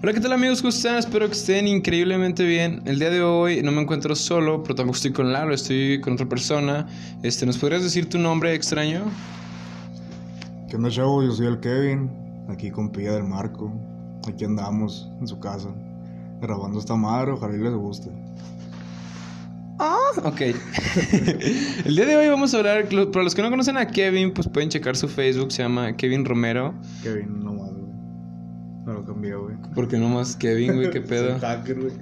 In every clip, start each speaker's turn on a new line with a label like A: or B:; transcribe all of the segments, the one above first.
A: Hola, ¿qué tal amigos? ¿Cómo están? Espero que estén increíblemente bien. El día de hoy no me encuentro solo, pero tampoco estoy con Lalo, estoy con otra persona. Este, ¿Nos podrías decir tu nombre extraño?
B: ¿Qué onda, chavo? Yo soy el Kevin, aquí con Pilla del Marco. Aquí andamos en su casa, grabando esta madre, ojalá y les guste.
A: Ah, ok. el día de hoy vamos a hablar, para los que no conocen a Kevin, pues pueden checar su Facebook, se llama Kevin Romero.
B: Kevin, no Me lo cambié, güey.
A: Porque nomás Kevin, güey, qué pedo.
B: Soy hacker, güey.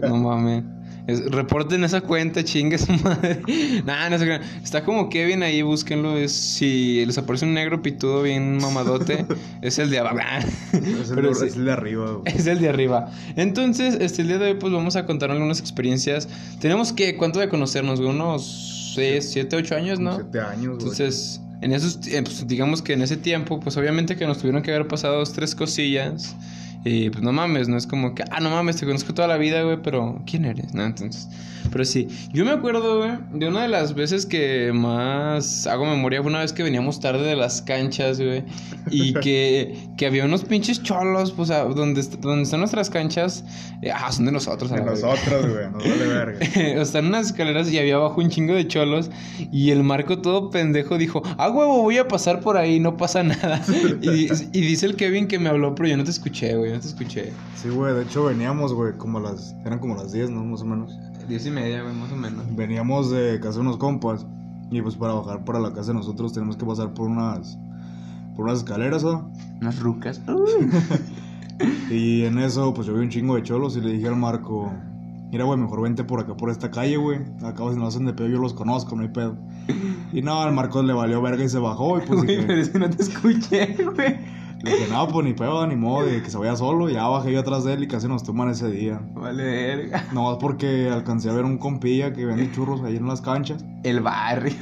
A: No mames. Es- reporten esa cuenta, chingue su madre. Nah, no se crean. Está como Kevin ahí, búsquenlo. Es, si les aparece un negro pitudo bien mamadote, es el de abajo.
B: Es el,
A: sí.
B: es el de arriba, güey.
A: Es el de arriba. Entonces, este, el día de hoy, pues vamos a contar algunas experiencias. Tenemos que, ¿cuánto de conocernos? güey? Unos 6, 7, 8 años, ¿no?
B: Siete años, güey.
A: Entonces, en esos, pues, digamos que en ese tiempo, pues obviamente que nos tuvieron que haber pasado dos, tres cosillas. Y pues no mames, no es como que, ah, no mames, te conozco toda la vida, güey, pero ¿quién eres? No, entonces, pero sí, yo me acuerdo, güey, de una de las veces que más hago memoria fue una vez que veníamos tarde de las canchas, güey, y que, que había unos pinches cholos, pues, a- donde, donde están nuestras canchas, eh, ah, son de nosotros,
B: De nosotros, güey. Nos vale verga.
A: Están unas escaleras y había abajo un chingo de cholos. Y el Marco, todo pendejo, dijo: Ah, huevo, voy a pasar por ahí, no pasa nada. y, y dice el Kevin que me habló, pero yo no te escuché, güey, no te escuché.
B: Sí, güey. De hecho, veníamos, güey, como las. Eran como las 10, ¿no? Más o menos.
A: Diez y media, güey, más o menos.
B: Veníamos de casa de unos compas. Y pues para bajar para la casa de nosotros tenemos que pasar por unas. Por unas escaleras, ¿no?
A: Unas rucas.
B: Y en eso, pues yo vi un chingo de cholos y le dije al Marco, mira, güey, mejor vente por acá, por esta calle, güey. Acá si no hacen de pedo, yo los conozco, no hay pedo. Y no, al Marco le valió verga y se bajó. Y pues
A: Güey, pero es que no te escuché, güey.
B: Le dije, no, pues ni pedo, ni modo, de que se vaya solo. Y ya bajé yo atrás de él y casi nos toman ese día.
A: Vale, verga.
B: Nomás porque alcancé a ver un compilla que vende churros ahí en las canchas.
A: El barrio.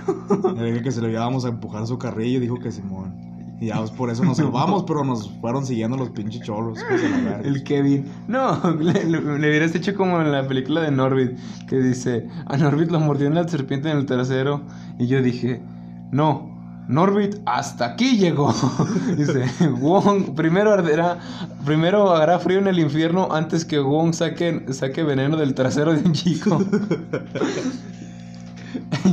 B: Le dije que se le íbamos a empujar su carrillo y dijo que Simón. Y ya pues por eso nos salvamos, pero nos fueron siguiendo los pinches cholos. la.
A: El Kevin. No, le, le- le hubieras hecho como en la película de Norbit, que dice, a Norbit lo mordió una serpiente en el trasero. Y yo dije, no, Norbit hasta aquí llegó. dice, Wong, primero arderá, primero hará frío en el infierno antes que Wong saque, saque veneno del trasero de un chico.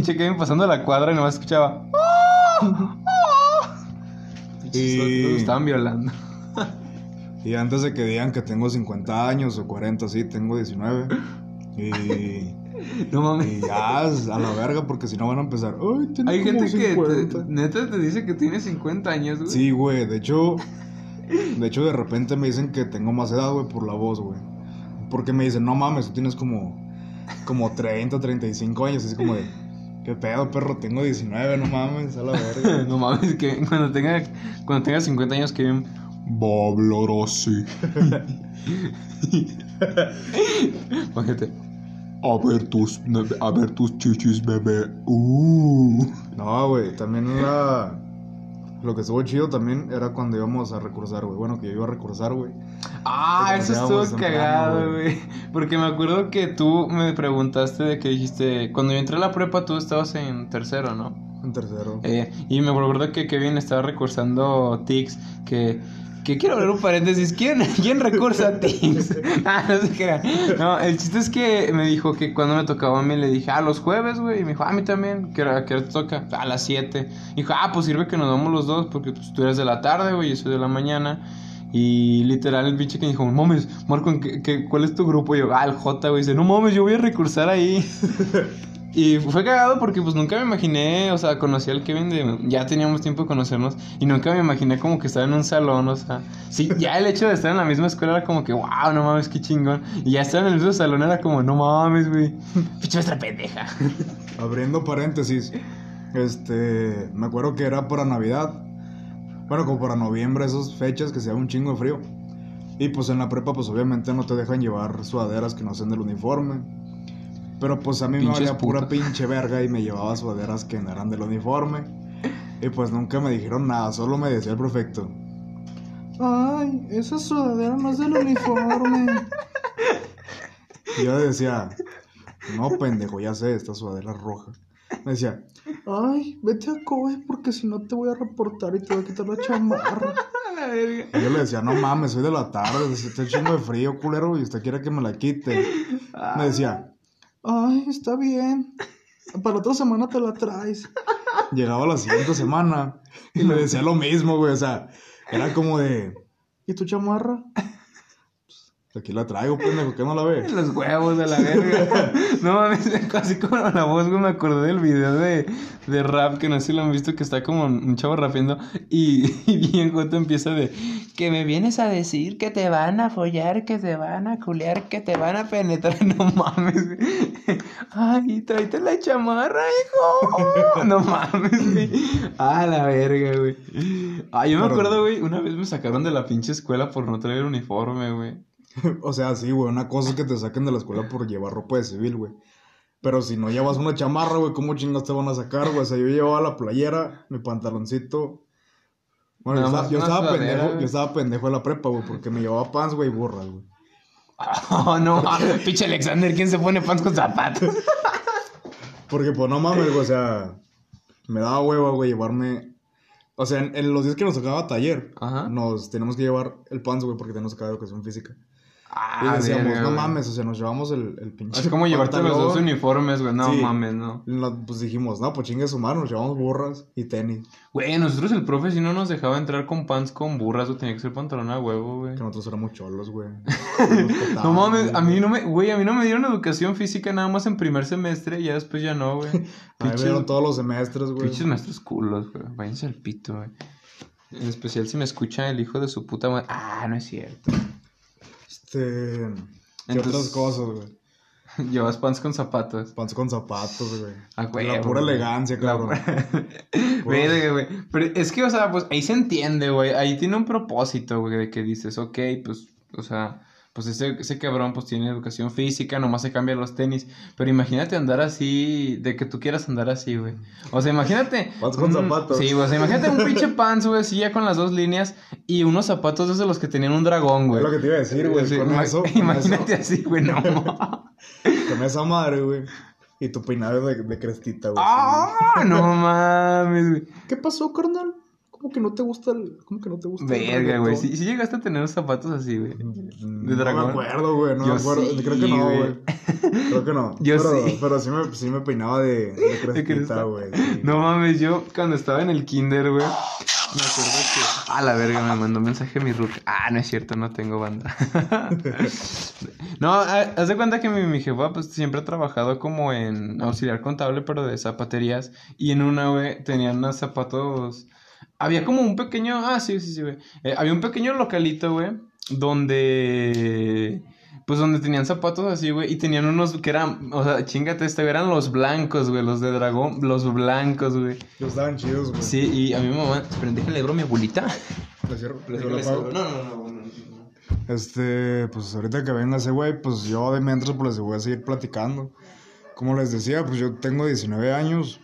A: Kevin pasando la cuadra y nomás escuchaba. "Ah,
B: Y-
A: Lo estaban violando.
B: Y antes de que digan que tengo 50 años o 40, sí, tengo 19. Y,
A: No mames.
B: y ya, a la verga, porque si no van a empezar. Ay,
A: Hay
B: como
A: gente que
B: 50".
A: te- neta te dice que tiene 50 años, güey.
B: Sí, güey, de hecho, de hecho, de repente me dicen que tengo más edad, güey, por la voz, güey. Porque me dicen, no mames, tú tienes como, como 30, 35 años. Es como de, ¿qué pedo, perro? Tengo 19, no mames, a la verga.
A: No mames, que cuando tenga, cuando tenga 50 años que bien. Hablar así. Bájate. A ver tus, a ver tus chichis, bebé. Uh.
B: No, güey, también la... Lo que estuvo chido también era cuando íbamos a recursar, güey. Bueno, que yo iba a recursar, güey.
A: Ah, eso estuvo cagado,
B: güey.
A: Porque me acuerdo que tú me preguntaste de que dijiste, cuando yo entré a la prepa tú estabas en tercero, ¿no?
B: En tercero.
A: Eh, y me acuerdo que Kevin estaba recursando Tix, que, que quiero abrir un paréntesis, ¿quién, quién recursa Tix? ah, no sé qué era. No, el chiste es que me dijo que cuando me tocaba a mí le dije, ah, los jueves, güey, y me dijo, ah, a mí también, ¿qué hora, qué hora te toca? A las 7. Dijo, ah, pues sirve que nos vamos los dos, porque pues, tú eres de la tarde, güey, y yo soy de la mañana. Y literal el pinche que dijo, no mames, Marco, ¿en qué, qué- cuál es tu grupo? Y yo, ah, el J, güey, dice, no mames, yo voy a recursar ahí. Y fue cagado porque pues nunca me imaginé, o sea, conocí al Kevin de... Ya teníamos tiempo de conocernos y nunca me imaginé como que estaba en un salón, o sea... Sí, ya el hecho de estar en la misma escuela era como que, wow, no mames, qué chingón. Y ya estar en el mismo salón era como, no mames, güey. Pinche nuestra pendeja.
B: Abriendo paréntesis. Este... Me acuerdo que era para Navidad. Bueno, como para noviembre, esas fechas que se da un chingo de frío. Y pues en la prepa, pues obviamente no te dejan llevar sudaderas que no sean del uniforme. Pero pues a mí me valía pura pinche verga y me llevaba sudaderas que no eran del uniforme. Y pues nunca me dijeron nada, solo me decía el prefecto. Ay, esa sudadera no es del uniforme. y yo decía, no pendejo, ya sé, esta sudadera es roja. Me decía, ay, vete a COE porque si no te voy a reportar y te voy a quitar la chamarra. Y yo le decía, no mames, soy de la tarde, está chingo de frío, culero, y usted quiere que me la quite. Me decía, ay, está bien. Para la otra semana te la traes. Llegaba la siguiente semana y le decía lo mismo, güey. O sea, era como de, ¿y tu chamarra? Aquí la traigo, pendejo, ¿qué no la ves?
A: Los huevos de la verga. no mames, casi como la voz, güey. Me acordé del video de, de rap que no sé si lo han visto, que está como un chavo rapiendo. Y, y bien Joto empieza de que me vienes a decir que te van a follar, que te van a culear, que te van a penetrar. No mames, güey. Ay, tráete la chamarra, hijo. No mames, güey. Ah, la verga, güey. Ah, yo me
B: Pero-
A: acuerdo, güey, una vez me sacaron de la pinche escuela por no traer uniforme, güey.
B: O sea, sí, güey, una cosa es que te saquen de la escuela por llevar ropa de civil, güey. Pero si no llevas una chamarra, güey, ¿cómo chingas te van a sacar, güey? O sea, yo llevaba la playera, mi pantaloncito. Bueno, yo estaba, yo estaba pendejo, yo estaba pendejo en la prepa, güey, porque me llevaba pants, güey, y burras, güey.
A: Oh, no, pinche Alexander, ¿quién se pone pants con zapatos?
B: Porque, pues, no mames, güey, o sea, me daba hueva, güey, llevarme... O sea, en, en los días que nos tocaba taller,
A: Ajá.
B: nos tenemos que llevar el pants, güey, porque tenemos que dar educación física.
A: Ah,
B: y decíamos,
A: verga,
B: no
A: güey.
B: mames, o sea, nos llevamos el, el pinche
A: Es como llevarte los dos uniformes, güey. No
B: Sí.
A: mames, no.
B: No, pues dijimos, no, pues chingue su mano, nos llevamos burras y tenis.
A: Güey, nosotros el profe si no nos dejaba entrar con pants con burras o tenía que ser pantalón a huevo, güey.
B: Que nosotros éramos cholos, güey.
A: No mames, a mí no me, güey, a mí no me dieron educación física nada más en primer semestre y ya después ya no, güey.
B: A mí me dieron todos los semestres, güey.
A: Pinches maestros culos, güey. Váyanse al pito, güey. En especial si me escucha el hijo de su puta madre. Ah, no es cierto.
B: Este. ¿Qué otras cosas, güey?
A: Llevas pants con zapatos.
B: Pants con zapatos, güey.
A: A
B: La
A: huevo,
B: pura
A: güey.
B: elegancia,
A: La
B: cabrón.
A: Verga, güey. Pero es que, o sea, pues ahí se entiende, güey. Ahí tiene un propósito, güey, de que dices, ok, pues, o sea, pues ese, ese cabrón pues tiene educación física, nomás se cambia los tenis. Pero imagínate andar así, de que tú quieras andar así, güey. O sea, imagínate.
B: Pants con
A: un-
B: zapatos.
A: Sí, güey. O sea, imagínate un pinche pants, güey, así ya con las dos líneas y unos zapatos de esos los que tenían un dragón, güey.
B: Es lo que te iba a decir, güey.
A: Sí,
B: con eso, con
A: imagínate
B: eso-
A: así, güey, no.
B: Con esa madre, güey. Y tu peinado de, de crestita, güey.
A: ¡Ah! No mames, güey.
B: ¿Qué pasó, carnal? ¿Cómo que no te gusta el. ¿Cómo que no te gusta el
A: Verga, güey. Sí, sí llegaste a tener zapatos así, güey.
B: No
A: dragón?
B: me acuerdo, güey. No
A: Yo
B: me acuerdo.
A: sí,
B: Creo que no,
A: güey.
B: Creo que no.
A: Yo
B: pero,
A: sí.
B: Pero sí me, sí me peinaba de, de güey. sí.
A: No mames, yo cuando estaba en el kinder, güey. Me acuerdo que. A la verga, me mandó mensaje mi Rook. Ah, no es cierto, no tengo banda. no, ha- haz de cuenta que mi, mi jefa, pues siempre ha trabajado como en auxiliar contable, pero de zapaterías. Y en una, güey, tenían unos zapatos. Había como un pequeño. Ah, sí, sí, sí, güey. Eh, había un pequeño localito, güey, donde. Pues donde tenían zapatos así, güey, y tenían unos que eran, o sea, chingate este, güey, eran los blancos, güey, los de dragón, los blancos, güey.
B: Los estaban chidos, güey.
A: Sí, y a mi mamá, esperen, déjale bro a mi abuelita.
B: ¿Le cierro? ¿Le cierro?
A: No, no, no, no, no.
B: Este, pues ahorita que venga ese güey, pues yo de mientras pues les voy a seguir platicando. Como les decía, pues yo tengo 19 años.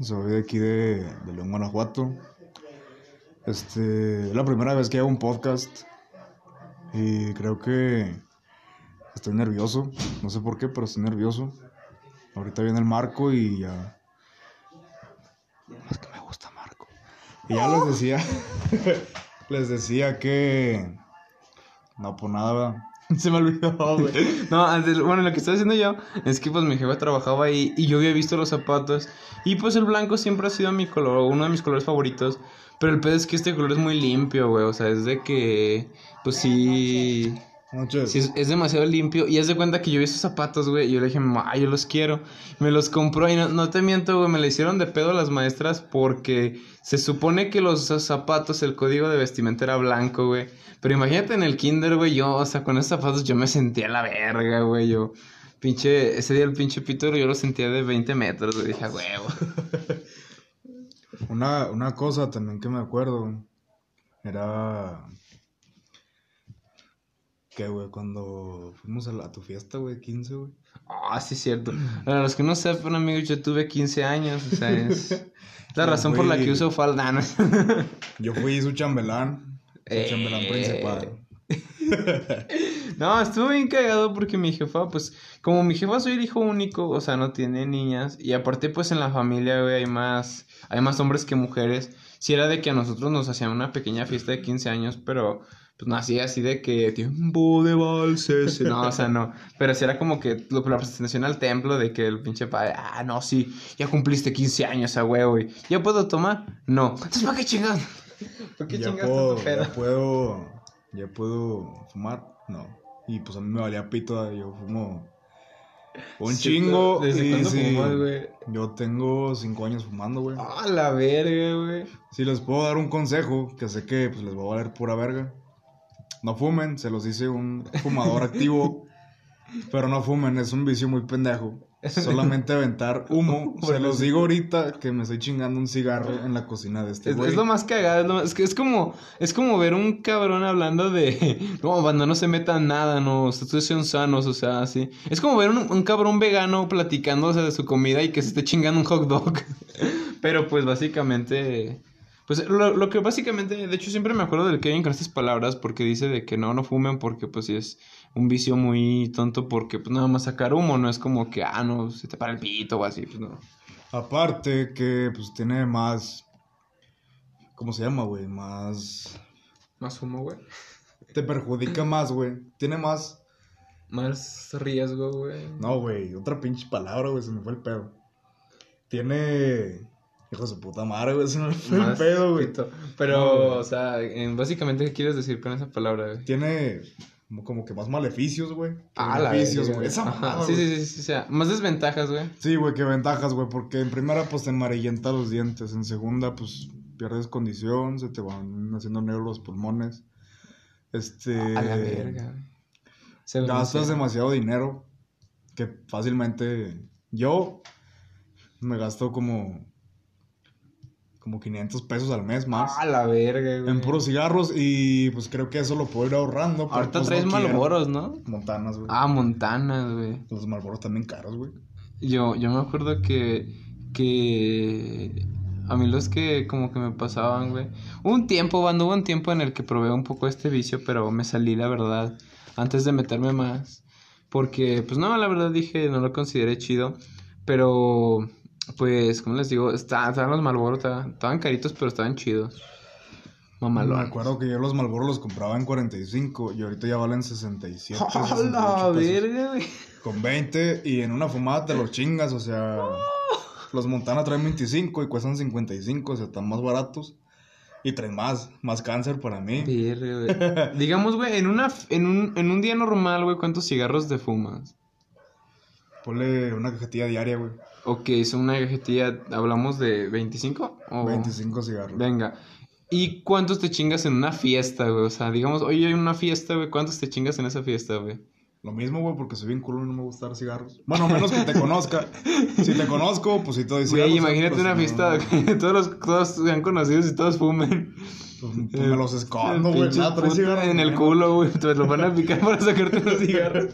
B: Soy de aquí de, de León, Guanajuato. Este, es la primera vez que hago un podcast. Y creo que estoy nervioso. No sé por qué, pero estoy nervioso. Ahorita viene el Marco y ya. Es que me gusta Marco. Y ya les decía. les decía que. No, pues nada. Se me olvidó, güey.
A: No, antes- bueno, lo que estaba haciendo yo es que pues mi jefa trabajaba ahí y yo había visto los zapatos y pues el blanco siempre ha sido mi color, uno de mis colores favoritos, pero el pedo es que este color es muy limpio, güey, o sea, es de que pues sí Sí, es, es demasiado limpio. Y haz de cuenta que yo vi esos zapatos, güey. Y yo le dije, mamá, yo los quiero. Me los compró y no, no te miento, güey. Me le hicieron de pedo las maestras porque se supone que los zapatos, el código de vestimenta era blanco, güey. Pero imagínate en el kinder, güey. Yo, o sea, con esos zapatos yo me sentía la verga, güey. Yo, pinche, ese día el pinche pito yo lo sentía de 20 metros, güey. Dije, "A huevo.
B: Una, una cosa también que me acuerdo era que, güey, cuando fuimos a, la- a tu fiesta, güey, 15, güey.
A: Ah, sí, es cierto. Para los que no sepan, amigos, yo tuve 15 años. O sea, es la razón por la que uso falda. ¿no?
B: Yo fui su chambelán, su
A: Eh.
B: chambelán principal.
A: no, estuvo bien cagado porque mi jefa, pues, como mi jefa soy el hijo único, o sea, no tiene niñas. Y aparte, pues, en la familia, güey, hay más, hay más hombres que mujeres. Si era de que a nosotros nos hacían una pequeña fiesta de 15 años, pero pues no así, así de que tiempo de valses. No, o sea, no. Pero sí era como que la presentación al templo de que el pinche padre, ah, no, sí, ya cumpliste 15 años a huevo, y ¿ya puedo tomar? No. Entonces, ¿para qué chingas?
B: ¿Para qué chingas puedo, Ya puedo, ya puedo fumar? No. Y pues a mí me valía pito, yo fumo un chingo. ¿Desde sí, güey? Yo tengo cinco años fumando, güey.
A: Ah, la verga, güey.
B: Si les puedo dar un consejo, que sé que pues les va a valer pura verga. No fumen, se los dice un fumador activo. Pero no fumen, es un vicio muy pendejo. Solamente aventar humo. Se los digo ahorita que me estoy chingando un cigarro en la cocina de este
A: es, es lo más cagado, es, que es como es como ver un cabrón hablando de no, cuando no se metan nada, no, ustedes son sanos, o sea, así. Es como ver un, un cabrón vegano platicando de su comida y que se esté chingando un hot dog. Pero pues básicamente pues lo, lo, que básicamente, de hecho siempre me acuerdo del Kevin con estas palabras porque dice de que no, no fumen porque pues sí es un vicio muy tonto porque pues nada más sacar humo, no es como que, ah, no, se te para el pito o así, pues no.
B: Aparte que pues tiene más, ¿cómo se llama, güey? Más...
A: Más humo, güey.
B: Te perjudica más, güey. Tiene más...
A: Más riesgo, güey.
B: No, güey, otra pinche palabra, güey, se me fue el pedo. Tiene Hijo de su puta madre, güey. Se me fue el pedo, güey.
A: Pero, o sea, básicamente, ¿qué quieres decir con esa palabra, güey?
B: Tiene como que más maleficios, güey. Ah, beneficios, güey.
A: Esa sí, sí, sí, sí, o sea, más desventajas, güey.
B: Sí, güey, que ventajas, güey. Porque en primera, pues te amarillenta los dientes. En segunda, pues pierdes condición, se te van haciendo negros los pulmones. Este.
A: A la verga.
B: Gastas demasiado dinero. Que fácilmente. Yo me gasto como como 500 pesos al mes más.
A: Ah, la verga, güey.
B: En puros cigarros y pues creo que eso lo puedo ir ahorrando.
A: Ahorita
B: pues,
A: traes Malboros, ¿no?
B: Montanas, güey.
A: Ah, Montanas, güey.
B: Los Malboros también caros, güey.
A: Yo, yo me acuerdo que, que a mí los que como que me pasaban, güey. Un tiempo, cuando hubo un tiempo en el que probé un poco este vicio, pero me salí, la verdad, antes de meterme más. Porque, pues no, la verdad dije, no lo consideré chido. Pero pues, como les digo, estaban los Malboro, estaban caritos, pero estaban chidos.
B: Mamalón. Me acuerdo que yo los Malboro los compraba en 45 y ahorita ya valen 67.
A: ¡A la verga,
B: Con 20 y en una fumada te los chingas, o sea. Los Montana traen 25 y cuestan 55, o sea, están más baratos. Y traen más, más cáncer para mí.
A: Digamos, güey, en, una, en, un, en un día normal, güey, ¿cuántos cigarros te fumas?
B: Ponle una cajetilla diaria, güey.
A: Ok, es una cajetilla, ¿hablamos de 25?
B: O... 25 cigarros.
A: Venga. ¿Y cuántos te chingas en una fiesta, güey? O sea, digamos, oye, hay una fiesta, güey, ¿cuántos te chingas en esa fiesta, güey?
B: Lo mismo, güey, porque soy bien culo y no me gusta dar cigarros. Bueno, menos que te conozca. si te conozco, pues si todo.
A: Güey, imagínate una fiesta que todos, los, todos sean conocidos y todos fumen.
B: Pues, pues me los escondo, güey.
A: En el culo, güey. Te lo van a picar para sacarte los cigarros.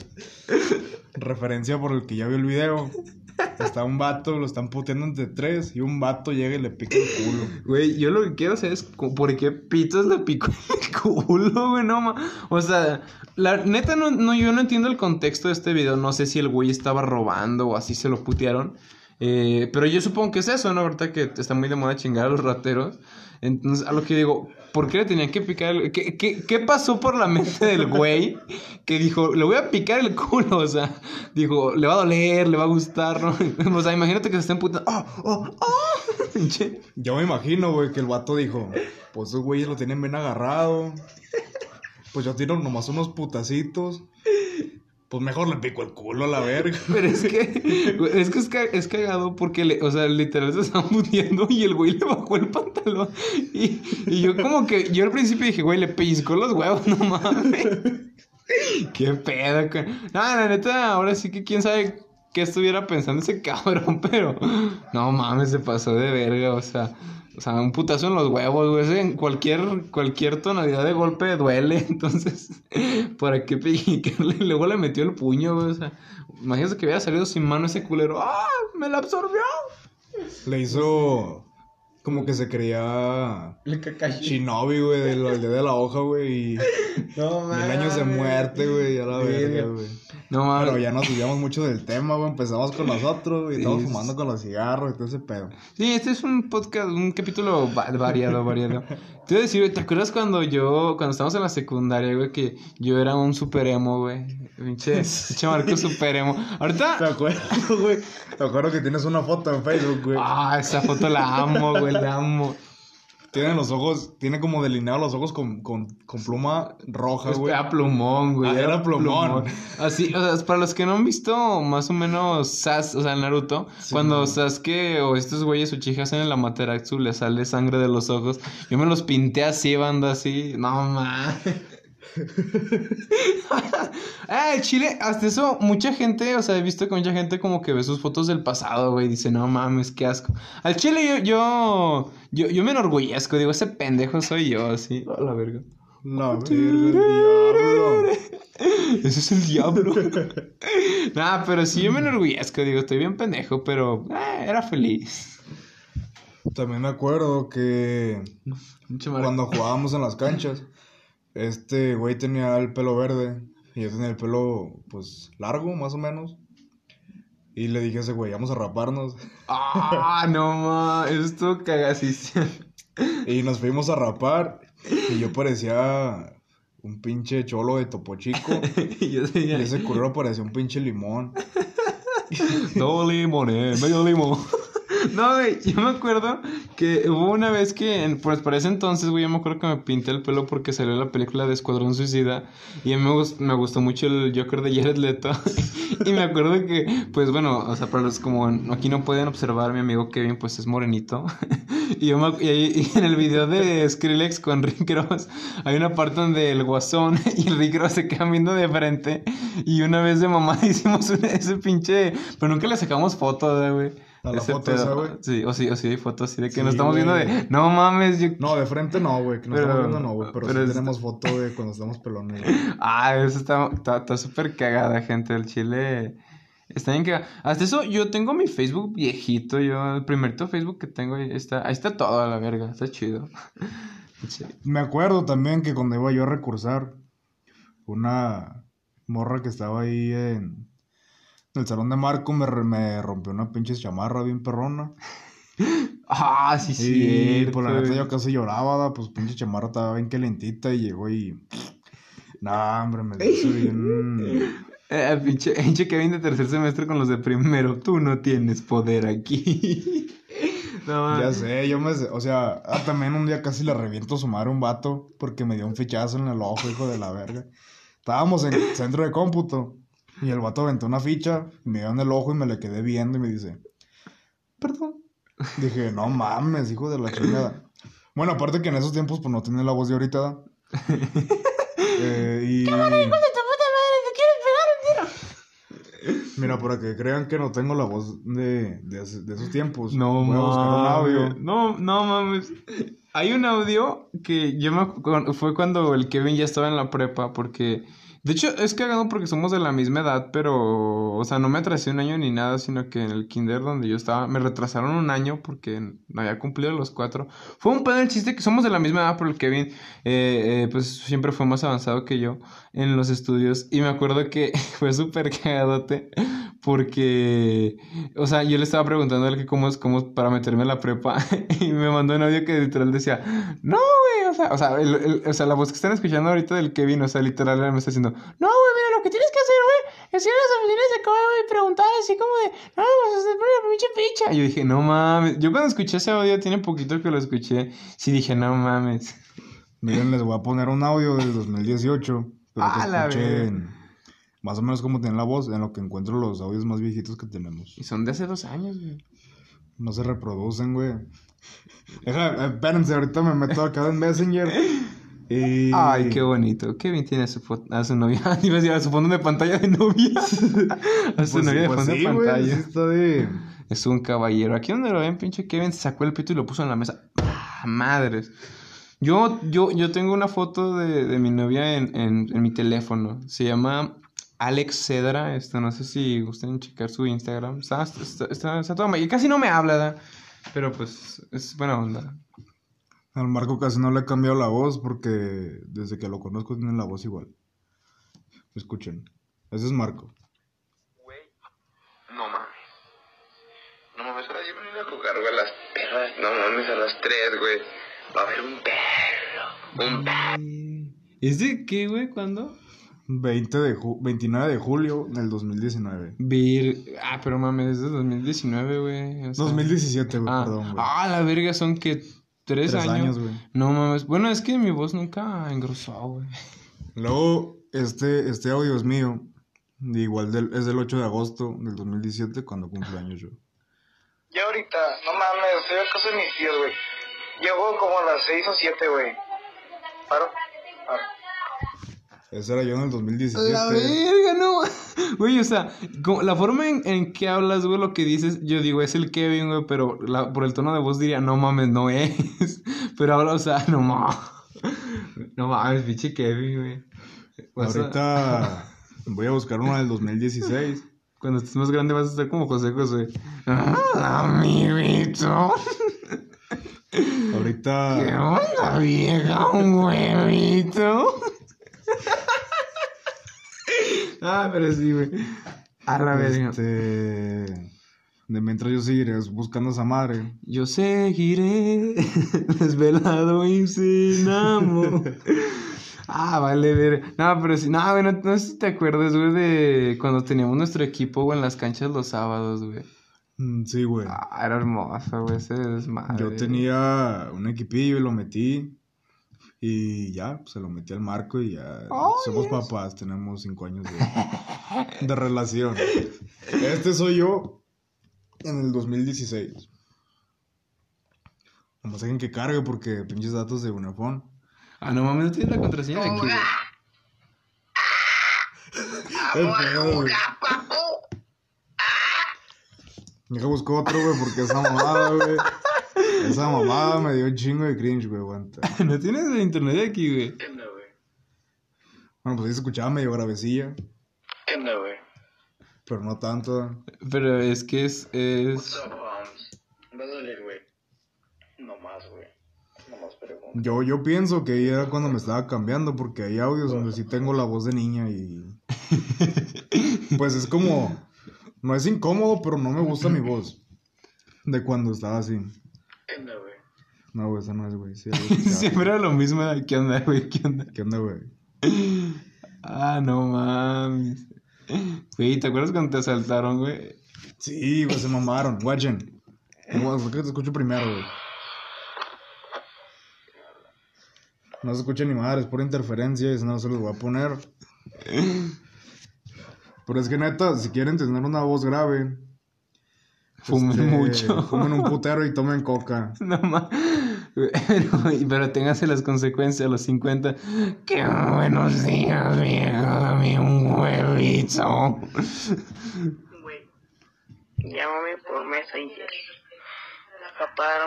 B: Referencia por el que ya vio el video. Está un vato, lo están puteando entre tres y un vato llega y le pica el culo.
A: Güey, yo lo que quiero saber es por qué pitos le picó el culo, güey, no O sea, la neta no, no, yo no entiendo el contexto de este video. No sé si el güey estaba robando o así se lo putearon. Eh, pero yo supongo que es eso, ¿no? Ahorita que está muy de moda chingar a los rateros. Entonces, a lo que digo, ¿por qué le tenían que picar el... ¿Qué, qué, qué pasó por la mente del güey que dijo, le voy a picar el culo? O sea, dijo, le va a doler, le va a gustar, ¿no? O sea, imagínate que se estén putando. ¡Oh, oh, oh!
B: Yo me imagino, güey, que el vato dijo, pues esos güeyes lo tienen bien agarrado. Pues yo tiro nomás unos putacitos. Pues mejor le pico el culo a la verga.
A: Pero es que, es que es, cagado porque, le, o sea, literal se están mutiendo y el güey le bajó el pantalón. Y, y yo como que, yo al principio dije, güey, le pellizcó los huevos, no mames. Qué pedo. No, la neta, ahora sí que quién sabe qué estuviera pensando ese cabrón, pero no mames, se pasó de verga, o sea. O sea, un putazo en los huevos, güey. En cualquier, cualquier tonalidad de golpe duele. Entonces, ¿para qué picarle? Luego le metió el puño, güey. O sea, imagínate que hubiera salido sin mano ese culero. ¡Ah! ¡Me la absorbió!
B: Le hizo. Como que se creía
A: El Kakashi.
B: Shinobi, güey, de la aldea de la hoja, güey. Y
A: No
B: mil años de muerte, güey, a la verga, güey.
A: No mames.
B: Pero ya nos desviamos mucho del tema, güey. Empezamos con nosotros, güey. Estamos fumando con los cigarros y todo ese pedo.
A: Sí, este es un podcast, un capítulo va- variado, variado. Te iba a decir, güey, ¿te acuerdas cuando yo, cuando estábamos en la secundaria, güey, que yo era un super emo, güey? Pinche, pinche Marco super emo.
B: ¿Te
A: Ahorita,
B: acuerdas, güey? Te acuerdo que tienes una foto en Facebook, güey.
A: ah, esa foto la amo, güey, la amo.
B: Tiene los ojos, tiene como delineados los ojos con, con, con pluma roja, güey.
A: Era plumón, güey.
B: Ah, era plumón.
A: Así, o sea, para los que no han visto más o menos Sas, o sea, Naruto,
B: Sí,
A: cuando
B: güey.
A: Sasuke o estos güeyes Uchiha hacen el Amaterasu, le sale sangre de los ojos. Yo me los pinté así, banda, así. No, mames. eh, Chile, hasta eso, mucha gente, o sea, he visto que mucha gente como que ve sus fotos del pasado, güey, dice, no mames, qué asco. Al Chile yo, yo, yo, yo me enorgullezco, digo, ese pendejo soy yo, así, a la verga.
B: La verga, el diablo.
A: Ese es el diablo. nah, pero sí yo me enorgullezco, digo, estoy bien pendejo, pero eh, era feliz.
B: También me acuerdo que cuando jugábamos en las canchas, este güey tenía el pelo verde y yo tenía el pelo, pues, largo, más o menos. Y le dije a ese güey, vamos a raparnos.
A: Ah, no ma, eso estuvo cagasísimo.
B: Y nos fuimos a rapar y yo parecía un pinche cholo de Topo Chico.
A: y yo
B: Y
A: decía,
B: ese curro parecía un pinche limón.
A: no limón, eh, medio limón. No, güey, yo me acuerdo que hubo una vez que, pues para ese entonces, güey, yo me acuerdo que me pinté el pelo porque salió la película de Escuadrón Suicida y a mí me, gus- me gustó mucho el Joker de Jared Leto. Y me acuerdo que, pues bueno, o sea, para los como aquí no pueden observar, mi amigo Kevin, pues es morenito. Y, yo me y, y en el video de Skrillex con Rick Ross hay una parte donde el guasón y Rick Ross se quedan viendo de frente. Y una vez de mamá hicimos ese pinche, pero nunca le sacamos foto, de, güey.
B: ¿A la foto esa, güey?
A: Sí, o sí, o sí hay fotos así de que
B: Sí,
A: nos estamos viendo de, no mames, yo...
B: No, de frente no, güey. Que nos
A: Pero-
B: estamos viendo no, güey. Pero,
A: pero
B: sí tenemos foto de cuando estamos pelones. güey.
A: Ah, eso está está está súper cagada, gente, el chile... Está bien cagada. Hasta eso, yo tengo mi Facebook viejito, yo, el primerito Facebook que tengo, ahí está, ahí está todo a la verga, está chido. Sí.
B: Me acuerdo también que cuando iba yo a recursar, una morra que estaba ahí en el salón de Marco me, me rompió una pinche chamarra bien perrona.
A: Ah, sí,
B: y
A: sí.
B: por la neta yo casi lloraba, pues pinche chamarra estaba bien calentita y llegó y... No, hombre, me hizo bien...
A: Eh, pinche, pinche Kevin de tercer semestre con los de primero, tú no tienes poder aquí. no,
B: Ya sé, yo me... O sea, ah, también un día casi le reviento su madre a un vato porque me dio un fichazo en el ojo, hijo de la verga. Estábamos en centro de cómputo y el vato aventó una ficha, me dio en el ojo y me le quedé viendo y me dice, perdón. Dije, no mames, hijo de la chingada. Bueno, aparte que en esos tiempos pues no tenía la voz de ahorita. Eh, y... Mira, para que crean que no tengo la voz de, de, de esos tiempos.
A: No
B: voy a buscar un
A: mames.
B: audio.
A: No, no mames. Hay un audio que yo me fue cuando el Kevin ya estaba en la prepa porque de hecho es cagado porque somos de la misma edad, pero o sea, no me atrasé un año ni nada, sino que en el kinder donde yo estaba me retrasaron un año porque no había cumplido los cuatro. Fue un pedo el chiste que somos de la misma edad, pero el Kevin eh, eh, pues siempre fue más avanzado que yo en los estudios y me acuerdo que fue súper cagadote porque, o sea, yo le estaba preguntando a él que cómo es, cómo es para meterme a la prepa y me mandó un audio que literal decía, no, güey, o sea, o sea, el- el- o sea, la voz que están escuchando ahorita del Kevin, o sea, literal me está diciendo, no, güey, mira, lo que tienes que hacer, güey, es ir a las oficinas de güey, y preguntar así como de, no, pues, pone la pinche picha. Y yo dije, no mames, yo cuando escuché ese audio, tiene poquito que lo escuché, sí dije, no mames.
B: Miren, les voy a poner un audio del 2018. Pero que
A: Ah, la verga.
B: Más o menos cómo tiene la voz, en lo que encuentro los audios más viejitos que tenemos.
A: Y son de hace dos años, güey.
B: No se reproducen, güey. Deja, espérense, ahorita me meto acá en Messenger. Y...
A: Ay, qué bonito. Kevin tiene a su, a su novia. Iba a decir a su fondo de pantalla de novia. a su
B: Pues,
A: novia de
B: pues
A: fondo
B: sí,
A: de
B: güey,
A: pantalla.
B: sí está de...
A: Es un caballero. Aquí donde lo ven, pinche Kevin sacó el pito y lo puso en la mesa. ¡Ah, madres! Yo, yo, yo tengo una foto de, de mi novia en, en, en mi teléfono. Se llama Alex Cedra. Este, no sé si gusten checar su Instagram. Está, está, está, está toda ma- y casi no me habla, ¿da? Pero pues es buena onda.
B: Al Marco casi no le he cambiado la voz porque desde que lo conozco tiene la voz igual. Escuchen. Ese es Marco.
C: Güey. No mames. No mames, ahora yo me voy a jugar, güey, a las perras. No mames, a las 3, güey. Va a haber un perro. Un perro.
A: ¿Es de qué, güey? ¿Cuándo?
B: 20 de ju- 29 de julio del 2019.
A: Vir... Ah, pero mames, es de 2019, güey. o sea-
B: 2017, güey,
A: Ah,
B: perdón, güey.
A: ah, la verga, son que tres,
B: Tres
A: años.
B: güey.
A: No mames. Bueno, es que mi voz nunca engrosó, güey.
B: Luego, este, este audio es mío. de Igual del, es del 8 de agosto del 2017 cuando cumple años yo.
C: Ya ahorita, no mames, estoy casa de mis tíos, güey. Llego como a las 6 o 7, güey. Paro.
B: Ese era yo en el 2017.
A: La verga, no. Güey, o sea, como- la forma en, en que hablas, güey, lo que dices, yo digo, es el Kevin, güey, pero la- por el tono de voz diría, no mames, no es. Pero ahora, o sea, no mames. No mames, pinche Kevin, güey. A-
B: Ahorita voy a buscar uno del 2016.
A: Cuando estés más grande vas a estar como José José. Ah, amiguito. ¿Qué
B: Ahorita
A: onda, vieja? Un huevito. ah, pero sí, güey. A la verga.
B: este de mientras yo seguiré buscando a esa madre.
A: Yo seguiré desvelado y sin amor. Ah, vale, ver. No, pero sí, no, güey, no, no sé si te acuerdas, güey, de cuando teníamos nuestro equipo, güey, en las canchas los sábados, güey.
B: Mm, Sí, güey.
A: Ah, era hermoso, güey, ese desmadre.
B: Yo tenía un equipillo y lo metí. Y ya, pues, se lo metí al marco y ya.
A: Oh,
B: somos
A: yes.
B: papás, tenemos cinco años de, de relación. Este soy yo en el 2016. Nomás alguien que cargue porque pinches datos de Unifón.
A: Ah, no mames, no tienes la contraseña de aquí.
B: Deja busco otro, güey, porque esa mamada, güey. Esa mamada me dio un chingo de cringe, güey, aguanta.
A: No tienes el internet de aquí, güey.
C: ¿Qué onda, güey?
B: Bueno, pues ahí se escuchaba medio gravecilla,
C: ¿Qué onda, güey?
B: pero no tanto.
A: Pero es que es, es...
C: What's up, Holmes? Va a doler, güey. No más, güey. No más preguntas.
B: Yo, yo pienso que ahí era cuando me estaba cambiando, porque hay audios donde sí tengo la voz de niña y. Pues es como. No es incómodo, pero no me gusta mi voz. De cuando estaba así.
C: ¿Qué onda, güey?
B: No, güey, esa no es, güey. Sí.
A: Siempre era lo mismo. ¿Qué onda, güey? ¿Qué onda?
B: ¿Qué onda, güey?
A: Ah, no mames. Güey, ¿te acuerdas cuando te asaltaron, güey?
B: Sí, güey, se mamaron. No, ¿por qué te escucho primero, güey? No se escucha ni madre, es por interferencia y si no se los voy a poner. Pero es que neta, si quieren tener una voz grave,
A: Fumen
B: este,
A: mucho.
B: Fumen un putero y tomen coca.
A: No mames. Pero, pero téngase las consecuencias a los 50. ¡Qué buenos días, viejo! Dame un huevito.
D: Güey, llámame por Messenger. Capara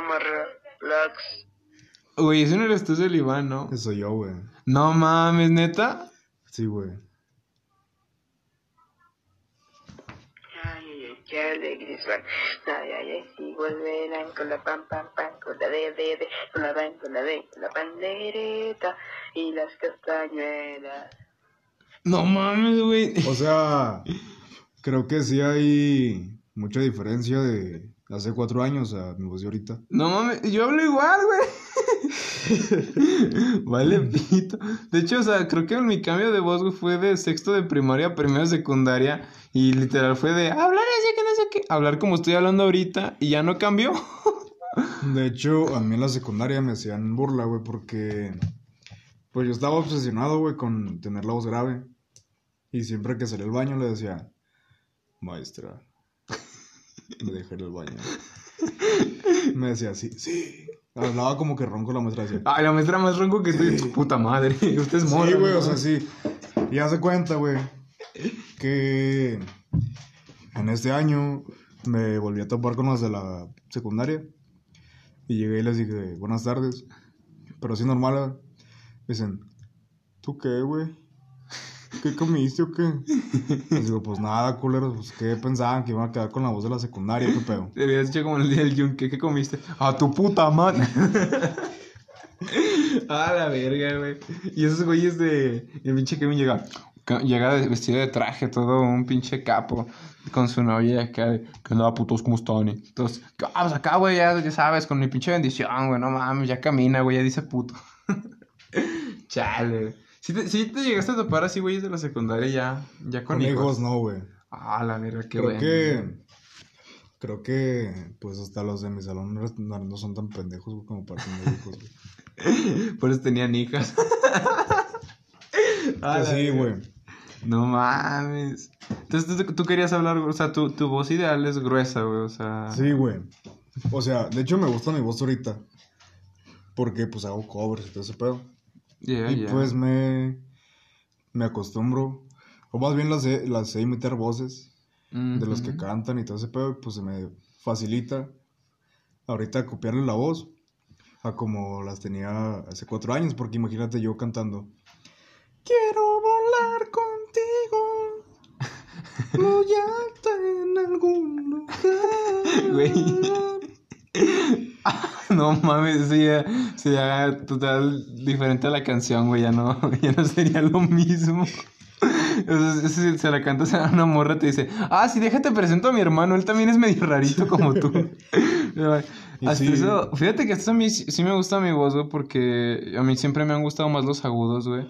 D: relax.
A: Güey, ese no eres tú, es el Iván, ¿no?
B: Eso soy yo, güey.
A: No mames, neta.
B: Sí, güey.
D: Qué alegres van. Ay, ay, ay, si volverán con la pam, pam, pam, con la de, de, de, con la pan, con la de, con la pandereta y las castañuelas.
A: No mames, güey.
B: O sea, creo que sí hay mucha diferencia de hace cuatro años a mi voz de ahorita.
A: No mames, yo hablo igual, güey. vale, pito. De hecho, o sea, creo que mi cambio de voz, güey, fue de sexto de primaria a primero de secundaria. Y literal fue de hablar así que no sé qué. Hablar como estoy hablando ahorita y ya no cambió.
B: De hecho, a mí en la secundaria me hacían burla, güey, porque pues yo estaba obsesionado, güey, con tener la voz grave. Y siempre que salía al baño le decía, maestra, me dejé en el baño. Me decía, sí, sí. Hablaba como que ronco la maestra decía.
A: Ay, la maestra más ronco que estoy. Puta madre. Usted es morra.
B: Sí, güey,
A: ¿no?
B: o sea, sí. Y hace cuenta, güey, que en este año me volví a topar con los de la secundaria. Y llegué y les dije, buenas tardes. Pero así normal. Dicen, ¿tú qué, güey? ¿Qué comiste o qué? Les digo, pues nada, culeros, pues qué pensaban que iban a quedar con la voz de la secundaria, qué pedo.
A: Te habías dicho como en el día del yunque, ¿qué comiste? A tu puta madre. A la verga, güey. Y esos güeyes de. El pinche Kevin llega. Llega vestido de traje, todo un pinche capo. Con su novia acá. de, ¿Qué onda, putos? ¿Cómo están? Y Entonces, vamos acá, güey, ya, ya sabes, con mi pinche bendición, güey. No mames, ya camina, güey, ya dice puto. Chale, güey. Si te, sí te llegaste a topar así, güeyes de la secundaria ya, ya con,
B: Con
A: hijos.
B: hijos no, güey.
A: Ah, la verga, qué
B: Creo
A: bueno.
B: que. Creo que, pues hasta los de mi salón no, no- son tan pendejos güey, como para tener hijos, güey.
A: Por eso tenían hijas. Ah,
B: sí, güey.
A: No mames. Entonces tú, tú querías hablar, o sea, tu, tu voz ideal es gruesa, güey, o sea.
B: Sí, güey. O sea, de hecho me gusta mi voz ahorita. Porque pues hago covers y todo ese pedo.
A: Yeah,
B: y
A: yeah.
B: pues me. Me acostumbro. O más bien las sé, las sé imitar voces de los que cantan y todo ese pedo. Pues se me facilita ahorita copiarle la voz a como las tenía hace cuatro años. Porque imagínate yo cantando. Quiero volar contigo. En algún lugar.
A: Güey. No mames, sería, sería total diferente a la canción, güey, ya no, ya no sería lo mismo. Si se la cantas a una morra, te dice, ah, sí, déjate presento a mi hermano, él también es medio rarito como tú.
B: Y
A: Hasta
B: sí.
A: eso, fíjate que hasta a mí sí me gusta mi voz, güey, porque a mí siempre me han gustado más los agudos, güey.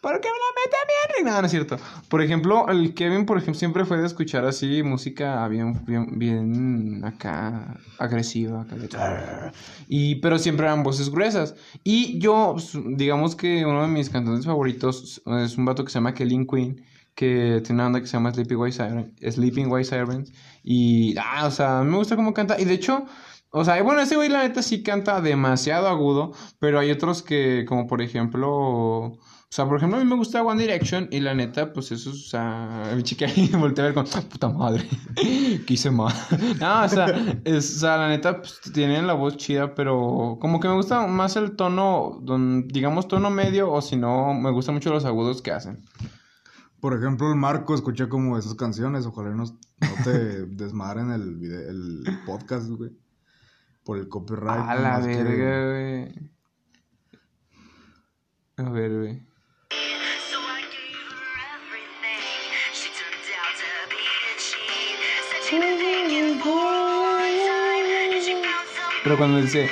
A: Porque me la mete bien, no, no es cierto. Por ejemplo, el Kevin, por ejemplo, siempre fue de escuchar así música bien, bien, bien acá, agresiva, y, pero siempre eran voces gruesas. Y yo, pues, digamos que uno de mis cantantes favoritos es un vato que se llama Kellen Queen, que tiene una banda que se llama Sleeping White, Siren- Sleeping White Sirens. Y, ah, o sea, me gusta cómo canta. Y de hecho, o sea, bueno, ese güey la neta sí canta demasiado agudo, pero hay otros que, como por ejemplo... O sea, por ejemplo, a mí me gusta One Direction y la neta, pues eso, o sea, mi chica ahí me volteé a ver con, puta madre, ¿qué hice mal? No, o sea, es, o sea, la neta, pues tienen la voz chida, pero como que me gusta más el tono, don- digamos, tono medio, o si no, me gustan mucho los agudos que hacen.
B: Por ejemplo, el Marco escuché como esas canciones. Ojalá no, no te desmadren el, video, el podcast, güey. Por el copyright.
A: A la
B: que-
A: verga, güey. A ver, güey. Pero cuando dice,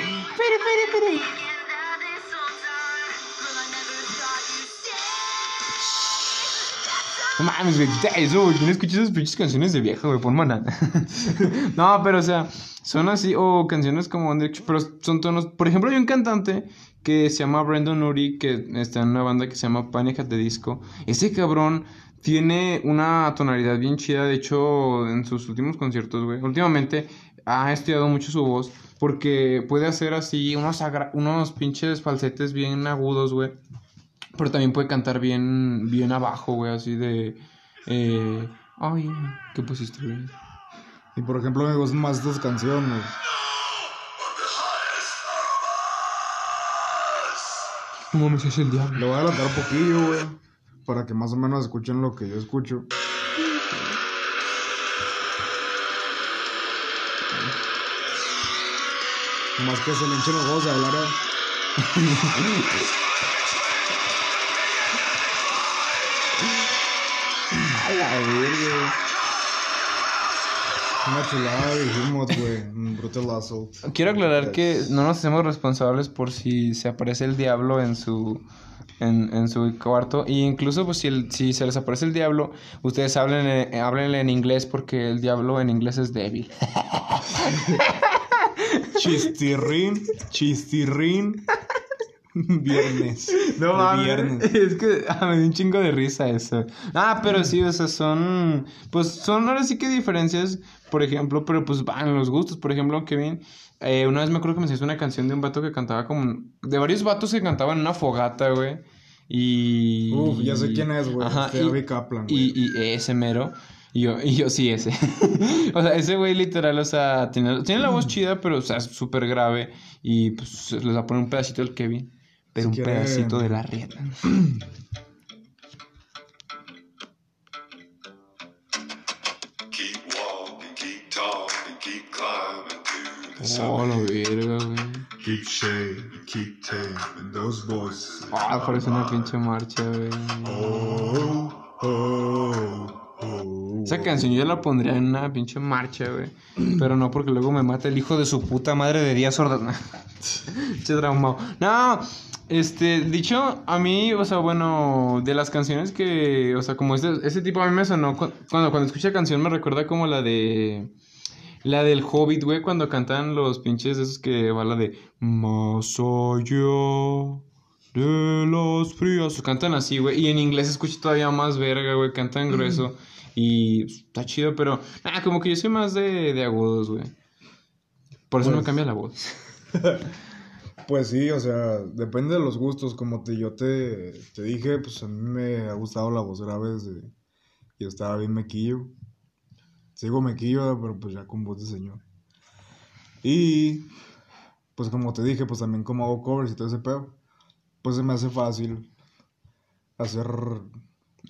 E: thought you'd stay.
A: No mames, güey, eso, güey. ¿Quién escucha esas pinches canciones de vieja, güey? Pon maná. no, pero o sea, son así, o canciones como pero son tonos. Por ejemplo, hay un cantante que se llama Brandon Urie, que está en una banda que se llama Panic the Disco. Ese cabrón tiene una tonalidad bien chida. De hecho, en sus últimos conciertos, güey, últimamente ha estudiado mucho su voz. Porque puede hacer así unos, unos pinches falsetes bien agudos, güey. Pero también puede cantar bien, bien abajo, güey, así de... Eh, ay, ¿qué pusiste, güey?
B: Y por ejemplo, me gustan más estas canciones.
A: No mames, es el diablo.
B: Le voy a adelantar un poquillo, güey. Para que más o menos escuchen lo que yo escucho. Más que se le hinchen los de hablar. ¿eh?
A: A la verga,
B: Una chulada dijimos, güey. Un brutal assault.
A: Quiero aclarar que no nos hacemos responsables por si se aparece el diablo en su en, en su cuarto. Y incluso pues si, el- si se les aparece el diablo, ustedes hablen, eh, háblenle en inglés porque el diablo en inglés es débil.
B: Chistirrín, chistirrín. Viernes.
A: No mames.
B: Viernes.
A: Es que ah, me dio un chingo de risa eso. Ah, pero sí, o sea, son. Pues son ahora sí que diferencias, por ejemplo, pero pues van los gustos. Por ejemplo, Kevin, eh, una vez me acuerdo que me hizo una canción de un vato que cantaba como. De varios vatos que cantaban en una fogata, güey. Y.
B: Uf, ya sé quién es, güey.
A: Ajá,
B: Este Kaplan, güey.
A: y, y ese mero. Y yo, y yo sí, ese. o sea, ese güey literal, o sea, tiene, tiene la voz chida, pero, o sea, es súper grave. Y pues les va a poner un pedacito del Kevin. Pero
B: Si
A: un
B: quiere-
A: pedacito de la rieta. Oh, la verga, güey.
B: Keep shade, keep tape, those boys.
A: Ah, parece una pinche marcha, güey.
B: Oh, oh, oh.
A: Esa canción yo la pondría en una pinche marcha, güey. Pero no porque luego me mata el hijo de su puta madre de Díaz Ordaz. Pinche traumado. No, este, dicho, a mí, o sea, bueno, de las canciones que, o sea, como este, ese tipo a mí me sonó, cu- cuando, cuando escuché canción me recuerda como la de, la del Hobbit, güey, cuando cantan los pinches esos que va la de Más allá de las frías. Cantan así, güey. Y en inglés se escucha todavía más verga, güey. Cantan grueso. Y está chido, pero. Ah, como que yo soy más de, de agudos, güey. Por eso me
B: Pues-
A: cambia la voz.
B: Pues sí, o sea, depende de los gustos. Como te, yo te, te dije, pues a mí me ha gustado la voz grave desde. Yo estaba bien mequillo. Sigo mequillo, pero pues ya con voz de señor. Y. Pues como te dije, pues también como hago covers y todo ese pedo. Pues se me hace fácil hacer.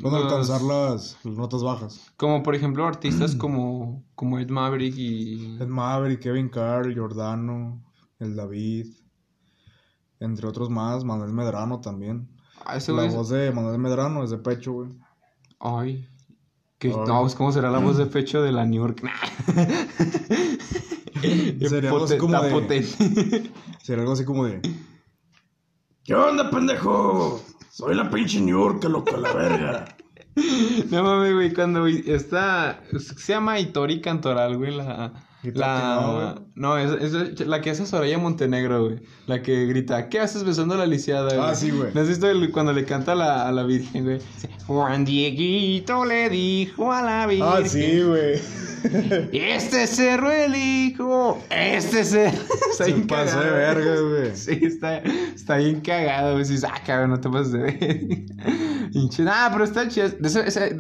B: Bueno,
A: Los-
B: alcanzar las, las notas bajas.
A: Como por ejemplo artistas como, como Ed Maverick y.
B: Ed Maverick, Kevin Carr, Giordano, el David. Entre otros más, Manuel Medrano también.
A: Ah,
B: La
A: es-
B: voz de Manuel Medrano es de pecho, güey.
A: Ay. Que,
B: Ay.
A: no, pues cómo será la voz de pecho de la New York.
B: Sería algo así como de-
A: potente.
B: Sería algo así como de. ¿Qué onda, pendejo? Soy la pinche New York, loco, la verga.
A: No mames, güey, cuando está. Se llama Itori Cantoral, güey, la. La.
B: que no,
A: es, es la que hace Soraya Montenegro, güey. La que grita, ¿qué haces besando a la lisiada, güey?
B: Ah, sí, güey.
A: ¿No has visto el- cuando le canta a la, a la Virgen, güey? Juan Dieguito le dijo a la Virgen.
B: Ah, sí, güey.
A: Este cerro elijo. Este cerro. Está
B: Se
A: bien
B: pasó de
A: cagado.
B: verga, güey.
A: Sí, está, está bien cagado, güey. Dices, ah, cabrón, no te pases de ver. Nah, pero está chida. De,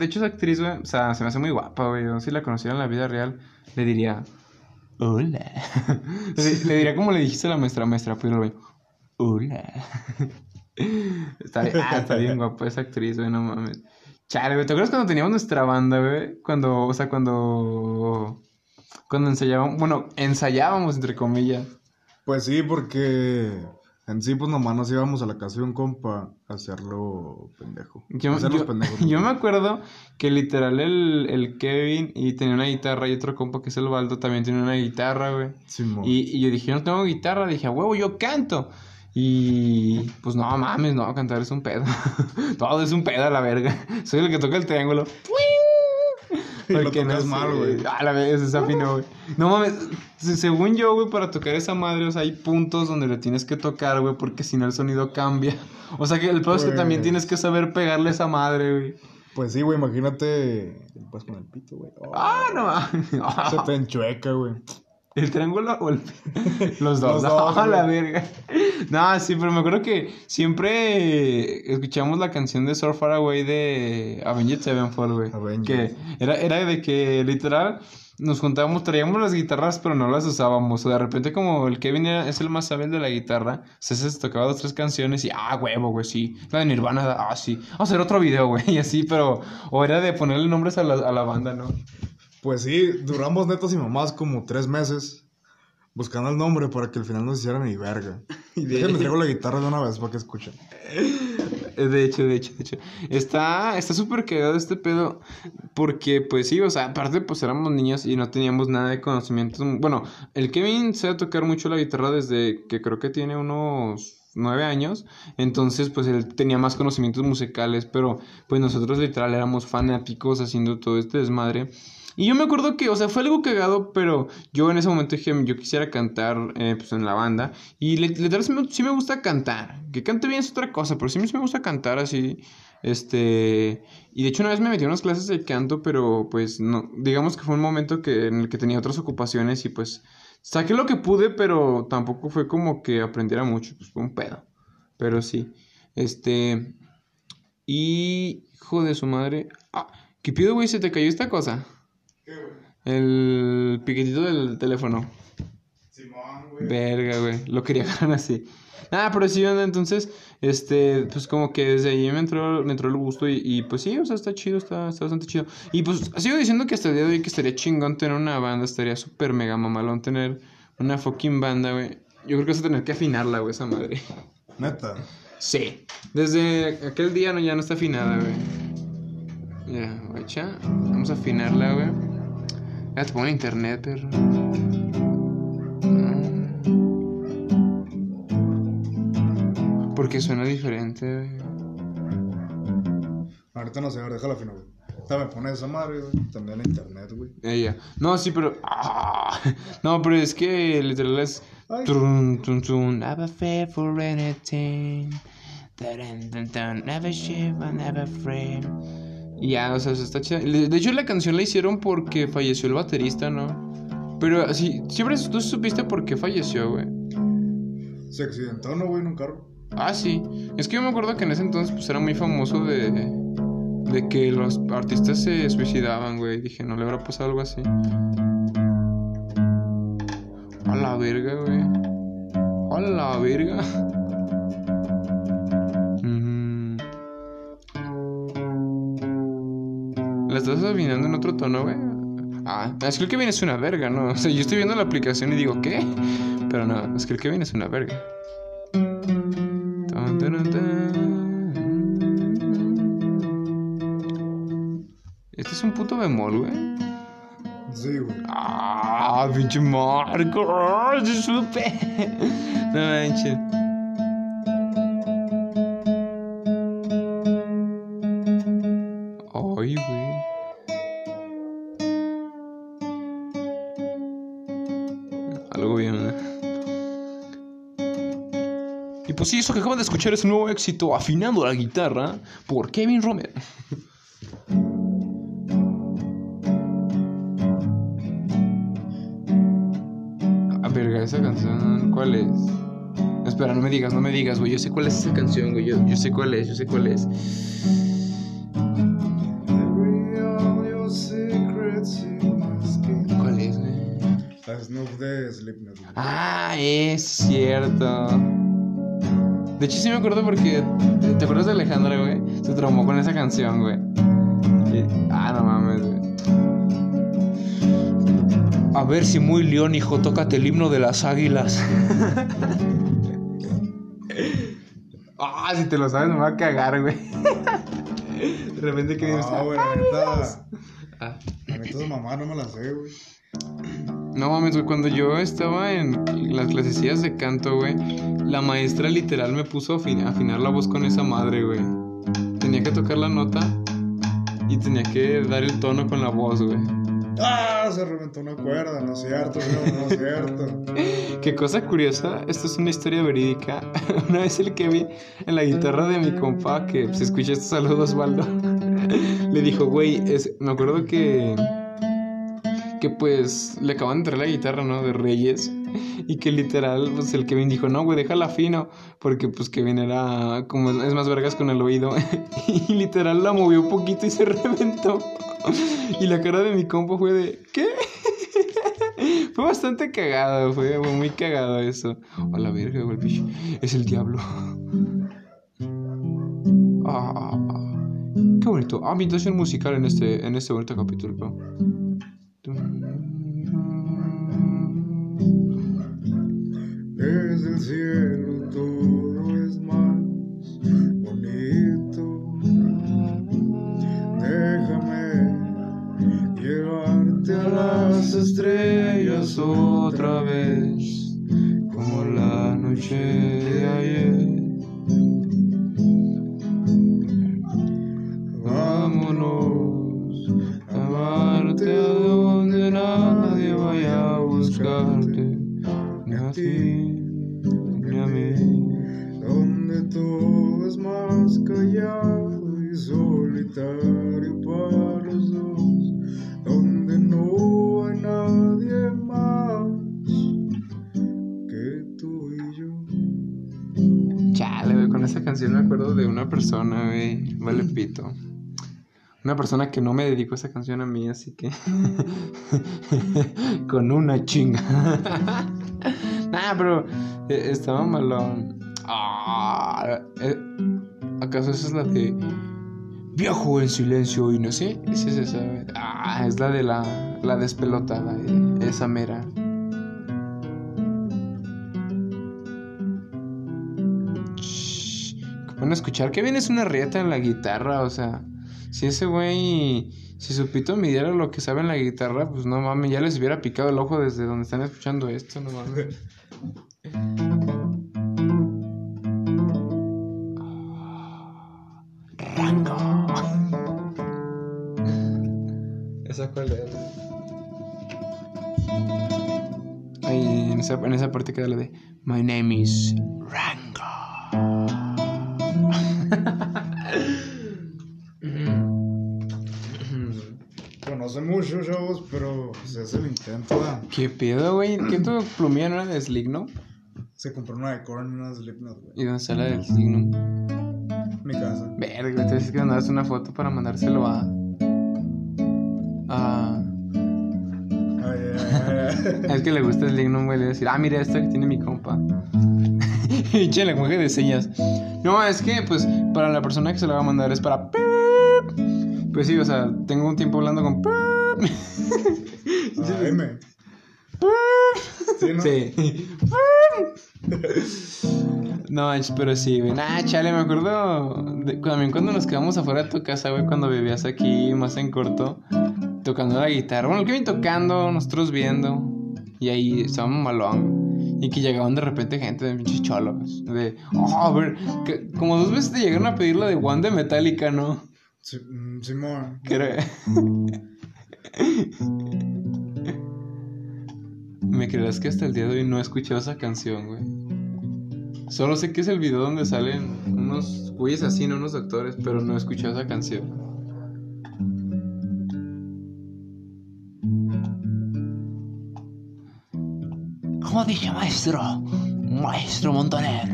A: hecho, esa actriz, güey, o sea, se me hace muy guapa, güey. Yo, si la conociera en la vida real, le diría, hola. le, le diría como le dijiste a la maestra, maestra, pero, güey, hola. está, bien- ah, está bien guapa esa actriz, güey, no mames. Chale, güey, ¿te acuerdas cuando teníamos nuestra banda, güey? Cuando, o sea, cuando... Cuando ensayábamos, bueno, ensayábamos, entre comillas.
B: Pues sí, porque en sí, pues nomás nos íbamos a la casa de un compa a hacerlo pendejo.
A: Yo, yo-
B: pendejos.
A: yo me acuerdo que literal el, el Kevin y tenía una guitarra y otro compa que es el Baldo también tiene una guitarra, güey.
B: Simón.
A: Y, y yo dije, no tengo guitarra, dije, a huevo, yo canto. Y pues no mames, no, cantar es un pedo. Todo es un pedo a la verga. Soy el que toca el triángulo.
B: Y lo tocas
A: sé,
B: mal, güey.
A: A la vez, desafinó, güey. No mames, se- según yo, güey, para tocar esa madre, o sea, hay puntos donde le tienes que tocar, güey, porque si no el sonido cambia. O sea, que el pedo es que también tienes que saber pegarle esa madre, güey.
B: Pues sí, güey, imagínate. Pues con el pito, güey. Oh,
A: Ah, no mames.
B: Se te enchueca, güey.
A: ¿El triángulo o el... Los dos?
B: Los
A: no, la verga. No, sí, pero me acuerdo que siempre escuchamos la canción de So Far Away de Avenged Sevenfold, güey.
B: Avenged.
A: Que era, era de que literal nos juntábamos, traíamos las guitarras, pero no las usábamos. O de repente, como el Kevin era- es el más sabio de la guitarra, se se tocaba dos, tres canciones y, ah, huevo, güey, sí. La de Nirvana, ah, sí. Vamos a hacer otro video, güey, y así, pero. O era de ponerle nombres a la, a la banda, ¿no?
B: Pues sí, duramos netos y mamás como tres meses buscando el nombre para que al final nos hicieran mi verga. Y déjenme traigo la guitarra de una vez para que escuchen.
A: Eh, De hecho, de hecho, de hecho. Está está súper cagado este pedo. Porque, pues sí, o sea, aparte, pues éramos niños y no teníamos nada de conocimientos. Bueno, el Kevin sabe tocar mucho la guitarra desde que creo que tiene unos nueve años. Entonces, pues él tenía más conocimientos musicales. Pero, pues nosotros literal éramos fanáticos haciendo todo este desmadre. Y yo me acuerdo que, o sea, fue algo cagado, pero yo en ese momento dije, yo quisiera cantar eh, pues en la banda. Y literal sí me, gusta cantar. Que cante bien es otra cosa, pero sí me, gusta cantar así. Este. Y de hecho, una vez me metí a unas clases de canto, pero pues no. Digamos que fue un momento que, en el que tenía otras ocupaciones y pues saqué lo que pude, pero tampoco fue como que aprendiera mucho. Pues fue un pedo. Pero sí. Este. Y. Hijo de su madre. Ah, ¿qué pido, güey? ¿Se te cayó esta cosa? El piquetito del teléfono.
B: Simón,
A: Verga, güey. Lo quería agarrar así. Ah, pero sí, onda, entonces, este, pues como que desde ahí me entró, me entró el gusto y, y, pues sí, o sea, está chido, está, está bastante chido. Y pues sigo diciendo que hasta el día de hoy que estaría chingón tener una banda, estaría súper mega mamalón tener una fucking banda, güey. Yo creo que vas a tener que afinarla, güey, esa madre.
B: Neta.
A: Sí. Desde aquel día no, ya no está afinada, güey. Ya, guacha. Vamos a afinarla, güey. Ya te pongo en internet, perro. Mm. Porque suena diferente, güey.
B: Ahorita no sé, a ver, déjala fino, güey. Me pone esa madre, güey. También en internet, güey.
A: Ella. No, sí, pero. ah, no, pero es que literal es. Trun, tun, tun, never fear for anything. Dun, dun, dun, Never shiver, never afraid. Y ya, o sea, se está chida. De hecho, la canción la hicieron porque falleció el baterista, ¿no? Pero así, siempre tú supiste por qué falleció, güey.
B: Se accidentó, ¿no, güey? En un carro.
A: Ah, sí. Es que yo me acuerdo que en ese entonces pues era muy famoso de, de que los artistas se suicidaban, güey. Dije, ¿no le habrá pasado algo así? A la verga, güey. A la verga. Estás afinando en otro tono, güey. Ah, es que el que viene es una verga, ¿no? O sea, yo estoy viendo la aplicación y digo, ¿qué? Pero no, es que el que viene es una verga. Este es un puto bemol, güey.
B: Sí, güey.
A: Ah, pinche Marco. Sí supe. No manches. Eso que acaban de escuchar es un nuevo éxito afinando la guitarra por Kevin Romero. Ah, verga, esa canción, ¿cuál es? Espera, no me digas, no me digas, güey. Yo sé cuál es esa canción, güey. Yo, yo sé cuál es, yo sé cuál es. ¿Cuál es, güey?
B: La Snoop de Slipknot.
A: Ah, es cierto. De hecho, sí me acuerdo porque. ¿Te acuerdas de Alejandra, güey? Se traumó con esa canción, güey. Y- Ah, no mames, güey. A ver si muy león, hijo, tócate el himno de las águilas. ah, si te lo sabes, me va a cagar, güey. De repente que dices,
B: Ah, güey, la neta.
A: Ah.
B: La neta, esa mamá no me la sé, güey.
A: No mames, güey, cuando yo estaba en las clasecillas de canto, güey, la maestra literal me puso a afin- a afinar la voz con esa madre, güey. Tenía que tocar la nota y tenía que dar el tono con la voz, güey.
B: ¡Ah! Se reventó una cuerda. No es cierto, güey. No es cierto.
A: Qué cosa curiosa, esto es una historia verídica. Una vez el Kevin en la guitarra de mi compa, que se escucha estos saludos, Osvaldo, le dijo, güey, es... me acuerdo que. Que pues le acaban de traer la guitarra, ¿no? De Reyes. Y que literal, pues el Kevin dijo, no, güey, déjala fino. Porque pues Kevin era como es más vergas con el oído. y literal la movió un poquito y se reventó. y la cara de mi compa fue de, ¿qué? Fue bastante cagado, fue muy cagado eso. A la verga, güey. Es el diablo. Ah, qué bonito. Ambientación musical en este, en este bonito capítulo.
B: Desde el cielo todo es más bonito. Déjame llevarte a las estrellas
A: otra vez, como la noche de ayer. Vámonos a amarte a donde nadie vaya a buscarte, ni a ti,
B: para los dos, donde no hay nadie más que tú y yo.
A: Chale, güey, con esa canción me acuerdo de una persona, güey. Vale pito. Una persona que no me dedicó esa canción a mí, así que. con una chinga. nah, pero eh, estaba malón. Ah, eh, ¿Acaso esa es la de. Viajo en silencio y no sé. Esa? Ah, es la de la, la despelotada, eh, esa mera. Bueno, escuchar que bien es una rieta en la guitarra, o sea, si ese güey, si su pito midiera lo que sabe en la guitarra, pues no mames, ya les hubiera picado el ojo desde donde están escuchando esto, no mames. ¿Esa cuál es? Ahí, en esa, en esa parte queda la de My name is Rango.
B: Conoce mucho, chavos, pero se hace el intento. ¿verdad?
A: ¿Qué pedo, güey? ¿Qué tu plumilla no era de Slignum?
B: Se compró una de Korn y una de Slipknot, güey.
A: ¿Y dónde está la del Slignum?
B: Mi casa.
A: Verga, te dices que una foto para mandárselo a. Es que le gusta el Lignum, güey. Le decir, ah, mira esto que tiene mi compa. Y che, lenguaje de señas. No, es que, pues, para la persona que se lo va a mandar es para. Pues sí, o sea, tengo un tiempo hablando con.
B: ay. AM. Sí, ¿no?
A: Sí. No, pero sí, güey. Nah, chale, me acuerdo de, también cuando nos quedamos afuera de tu casa, güey, cuando vivías aquí más en corto, tocando la guitarra. Bueno, el Kevin tocando, nosotros viendo. Y ahí estábamos malón. Y que llegaban de repente gente de pinches cholos. De, oh, a ver, que- como dos veces te llegaron a pedir la de One de Metallica, ¿no?
B: Sí, mm, Simón.
A: Era- Me creerás que hasta el día de hoy no he escuchado esa canción, güey. Solo sé que es el video donde salen unos güeyes así, no unos doctores, pero no he escuchado esa canción. Como dice maestro, maestro Montaner,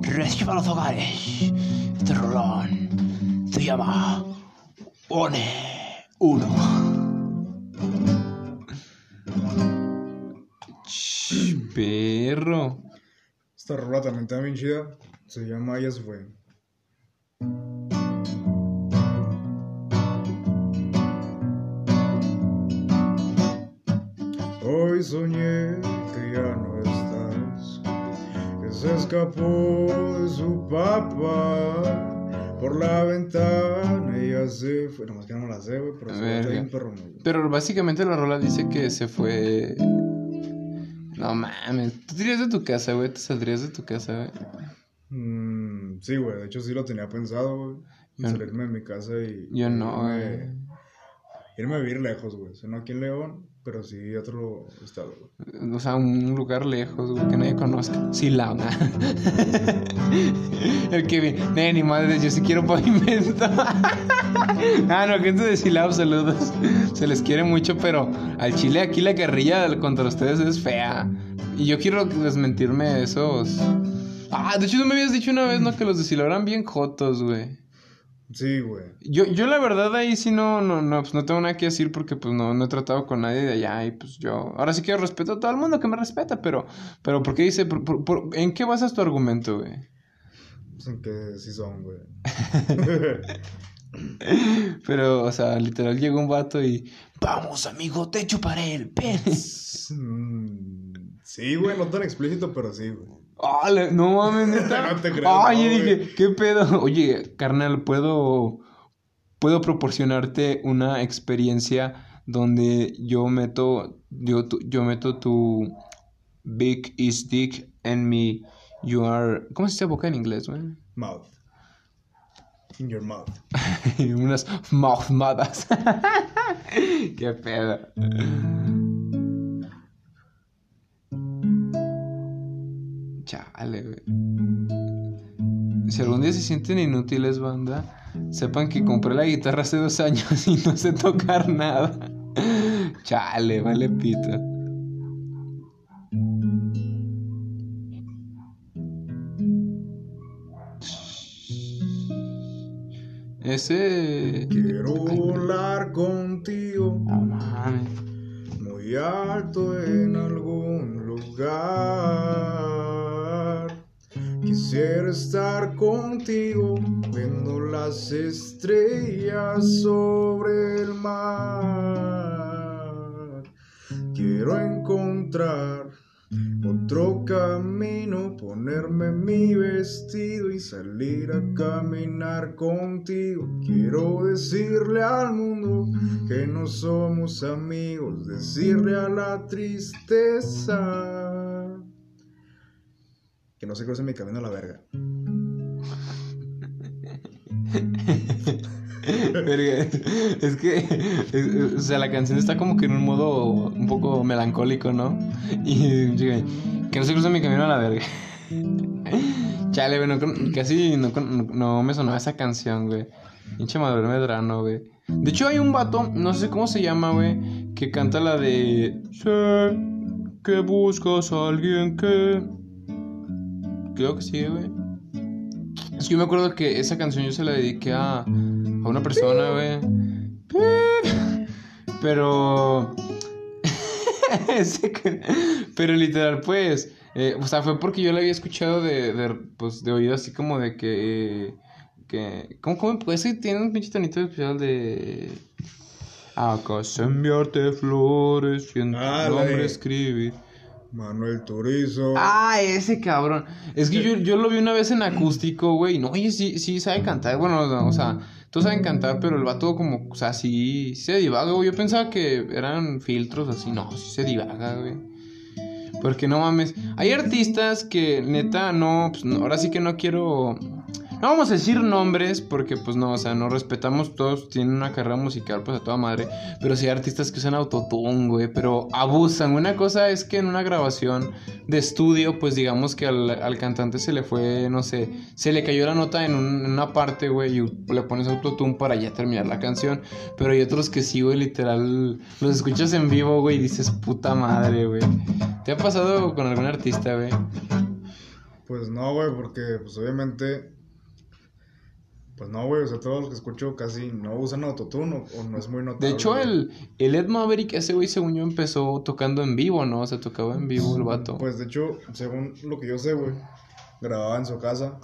A: reciba los hogares. Este rolón se llama One 1. Perro.
B: Esta rola también está bien chida. Se llama Ella se fue. Hoy soñé que ya no estás, que se escapó de su papá por la ventana y ya se fue. Nomás que no la sé, güey, pero se ve bien perro.
A: Pero básicamente la rola dice que se fue. No mames. Tú te irías de tu casa, güey. Te saldrías de tu casa, güey.
B: Mm, sí, güey, de hecho sí lo tenía pensado, güey. Salirme de mi casa y.
A: Yo no, güey.
B: Irme a vivir lejos, güey. O sea, no aquí en León, pero sí otro estado, güey.
A: O sea, un lugar lejos, güey, que nadie conozca. Sí, la El que vi, ni madre, yo sí quiero pavimento. ah, no, gente de Silao, saludos. Se les quiere mucho, pero al chile aquí la guerrilla contra ustedes es fea. Y yo quiero desmentirme de esos. Ah, de hecho tú me habías dicho una vez, ¿no? Que los de Silao eran bien jotos, güey.
B: Sí, güey.
A: Yo, yo la verdad ahí sí no, no, no, pues no tengo nada que decir porque pues no, no he tratado con nadie de allá y pues yo, ahora sí que respeto a todo el mundo que me respeta, pero, pero ¿por qué dice, por- por- por- en qué basas tu argumento, güey?
B: Pues en que sí son, güey.
A: Pero, o sea, literal llegó un vato y, vamos amigo, te chuparé el pene.
B: Mm, sí, güey, no tan explícito, pero sí, güey.
A: Ah, no mames, neta.
B: No te no,
A: yo dije. ¿qué pedo? Oye, carnal, ¿puedo, puedo proporcionarte una experiencia donde yo meto, yo, tu- yo meto tu big is dick en mi, you are, ¿cómo se dice boca en inglés, güey?
B: Mouth. In your mouth.
A: Unas mouthmadas. ¿Qué pedo? Chale, güey. Si algún día se sienten inútiles, banda, sepan que compré la guitarra hace dos años y no sé tocar nada. Chale, vale pita. Ese.
B: Quiero volar contigo
A: No mames.
B: muy alto en algún lugar. Quisiera estar contigo viendo las estrellas sobre el mar. Quiero encontrar otro camino, ponerme mi vestido y salir a caminar contigo. Quiero decirle al mundo que no somos amigos, decirle a la tristeza que no se cruce mi camino a la verga.
A: Verga, es que, o sea, la canción está como que en un modo un poco melancólico, ¿no? Y que no se cruza mi camino a la verga. Chale, güey, no casi no, con- no me sonaba esa canción, güey. Pinche Manuel Medrano, güey. De hecho, hay un vato, no sé cómo se llama, güey, que canta la de... Sé que buscas a alguien que... Creo que sí, güey. Es que yo me acuerdo que esa canción yo se la dediqué a, a una persona, güey. Pero. Pero literal, pues. eh, o sea, fue porque yo la había escuchado de, de, pues, de oído así como de que. que ¿Cómo, cómo? Pues que tiene un pinche tonito especial de. Acaso enviarte flores y en tu
B: Ah,
A: nombre escribir.
B: Manuel Turizo.
A: Ah, ese cabrón. Es que yo, yo lo vi una vez en acústico, güey. No, oye, sí, sí sabe cantar. Bueno, no, o sea, todos saben cantar, pero el vato como, o sea, sí, sí se divaga, güey. Yo pensaba que eran filtros así. No, sí se divaga, güey. Porque no mames. Hay artistas que neta no, pues no, ahora sí que no quiero. No vamos a decir nombres porque pues no, o sea, nos respetamos todos, tienen una carrera musical pues a toda madre, pero sí hay artistas que usan autotune, güey, pero abusan. Una cosa es que en una grabación de estudio, pues digamos que al, cantante se le fue, no sé, se le cayó la nota en, en una parte, güey, y le pones autotune para ya terminar la canción, pero hay otros que sí, güey, literal, los escuchas en vivo, güey, y dices, puta madre, güey. ¿Te ha pasado con algún artista, güey?
B: Pues no, güey, porque pues obviamente. Pues no, güey, o sea, todos los que escucho casi no usan autotune o, o no es muy notable.
A: De hecho, el, el Ed Maverick, ese güey, según yo, empezó tocando en vivo, ¿no? O sea, tocaba en vivo el vato.
B: Pues de hecho, según lo que yo sé, güey, grababa en su casa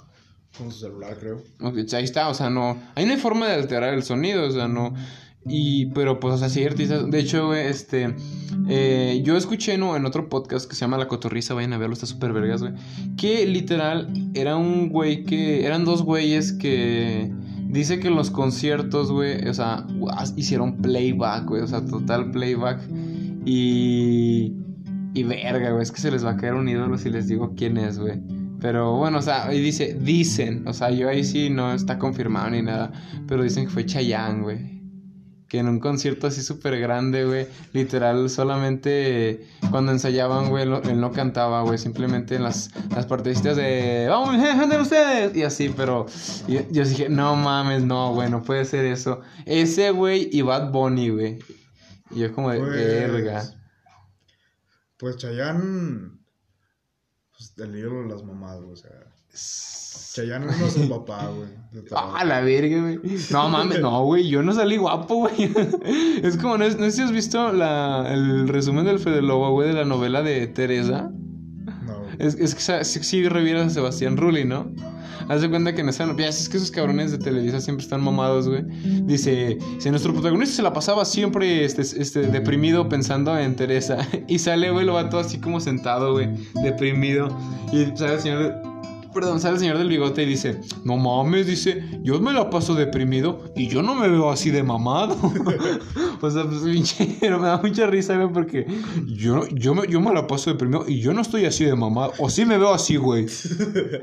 B: con su celular, creo.
A: Ok, Ahí está, o sea, no. Ahí no hay forma de alterar el sonido, o sea, no. Y, pero pues, o sea, sí. De hecho, güey, este. eh, yo escuché ¿no? en otro podcast que se llama La Cotorriza, vayan a verlo, está súper vergas, güey. Que literal era un güey que. Eran dos güeyes que. Dice que en los conciertos, güey, o sea, hicieron playback, güey, o sea, total playback. Y. Y verga, güey, es que se les va a caer un ídolo si les digo quién es, güey. Pero bueno, o sea, ahí dice, dicen, o sea, yo ahí sí no está confirmado ni nada, pero dicen que fue Chayanne, güey. Que en un concierto así súper grande, güey, literal, solamente cuando ensayaban, güey, lo- él no cantaba, güey, simplemente en las, las partecitas de, vamos, anden ustedes, y así, pero yo, yo dije, no mames, no, güey, no puede ser eso. Ese, güey, y Bad Bunny, güey. Y yo como de,
B: Pues,
A: verga.
B: Pues Chayanne. Pues el ídolo de las mamás, güey, o sea. Chayanne no es su papá, güey.
A: Ah, la verga, güey. No mames, no, güey. Yo no salí guapo, güey. Es como, no, no sé si has visto la, el resumen del Fede Lobo, güey, de la novela de Teresa.
B: No, güey.
A: Es, es que sí, sí a Sebastián Rulli, ¿no? Haz de cuenta que en esa novela, es que esos cabrones de Televisa siempre están mamados, güey. Dice, si nuestro protagonista se la pasaba siempre este, este, deprimido pensando en Teresa. Y sale, güey, lo va todo así como sentado, güey, deprimido. Y sale el señor, perdón, sale el señor del bigote y dice, no mames, dice, yo me la paso deprimido y yo no me veo así de mamado. o sea, pues pinche, pero me da mucha risa, güey, porque yo, yo, me, yo me la paso deprimido y yo no estoy así de mamado. O sí me veo así, güey.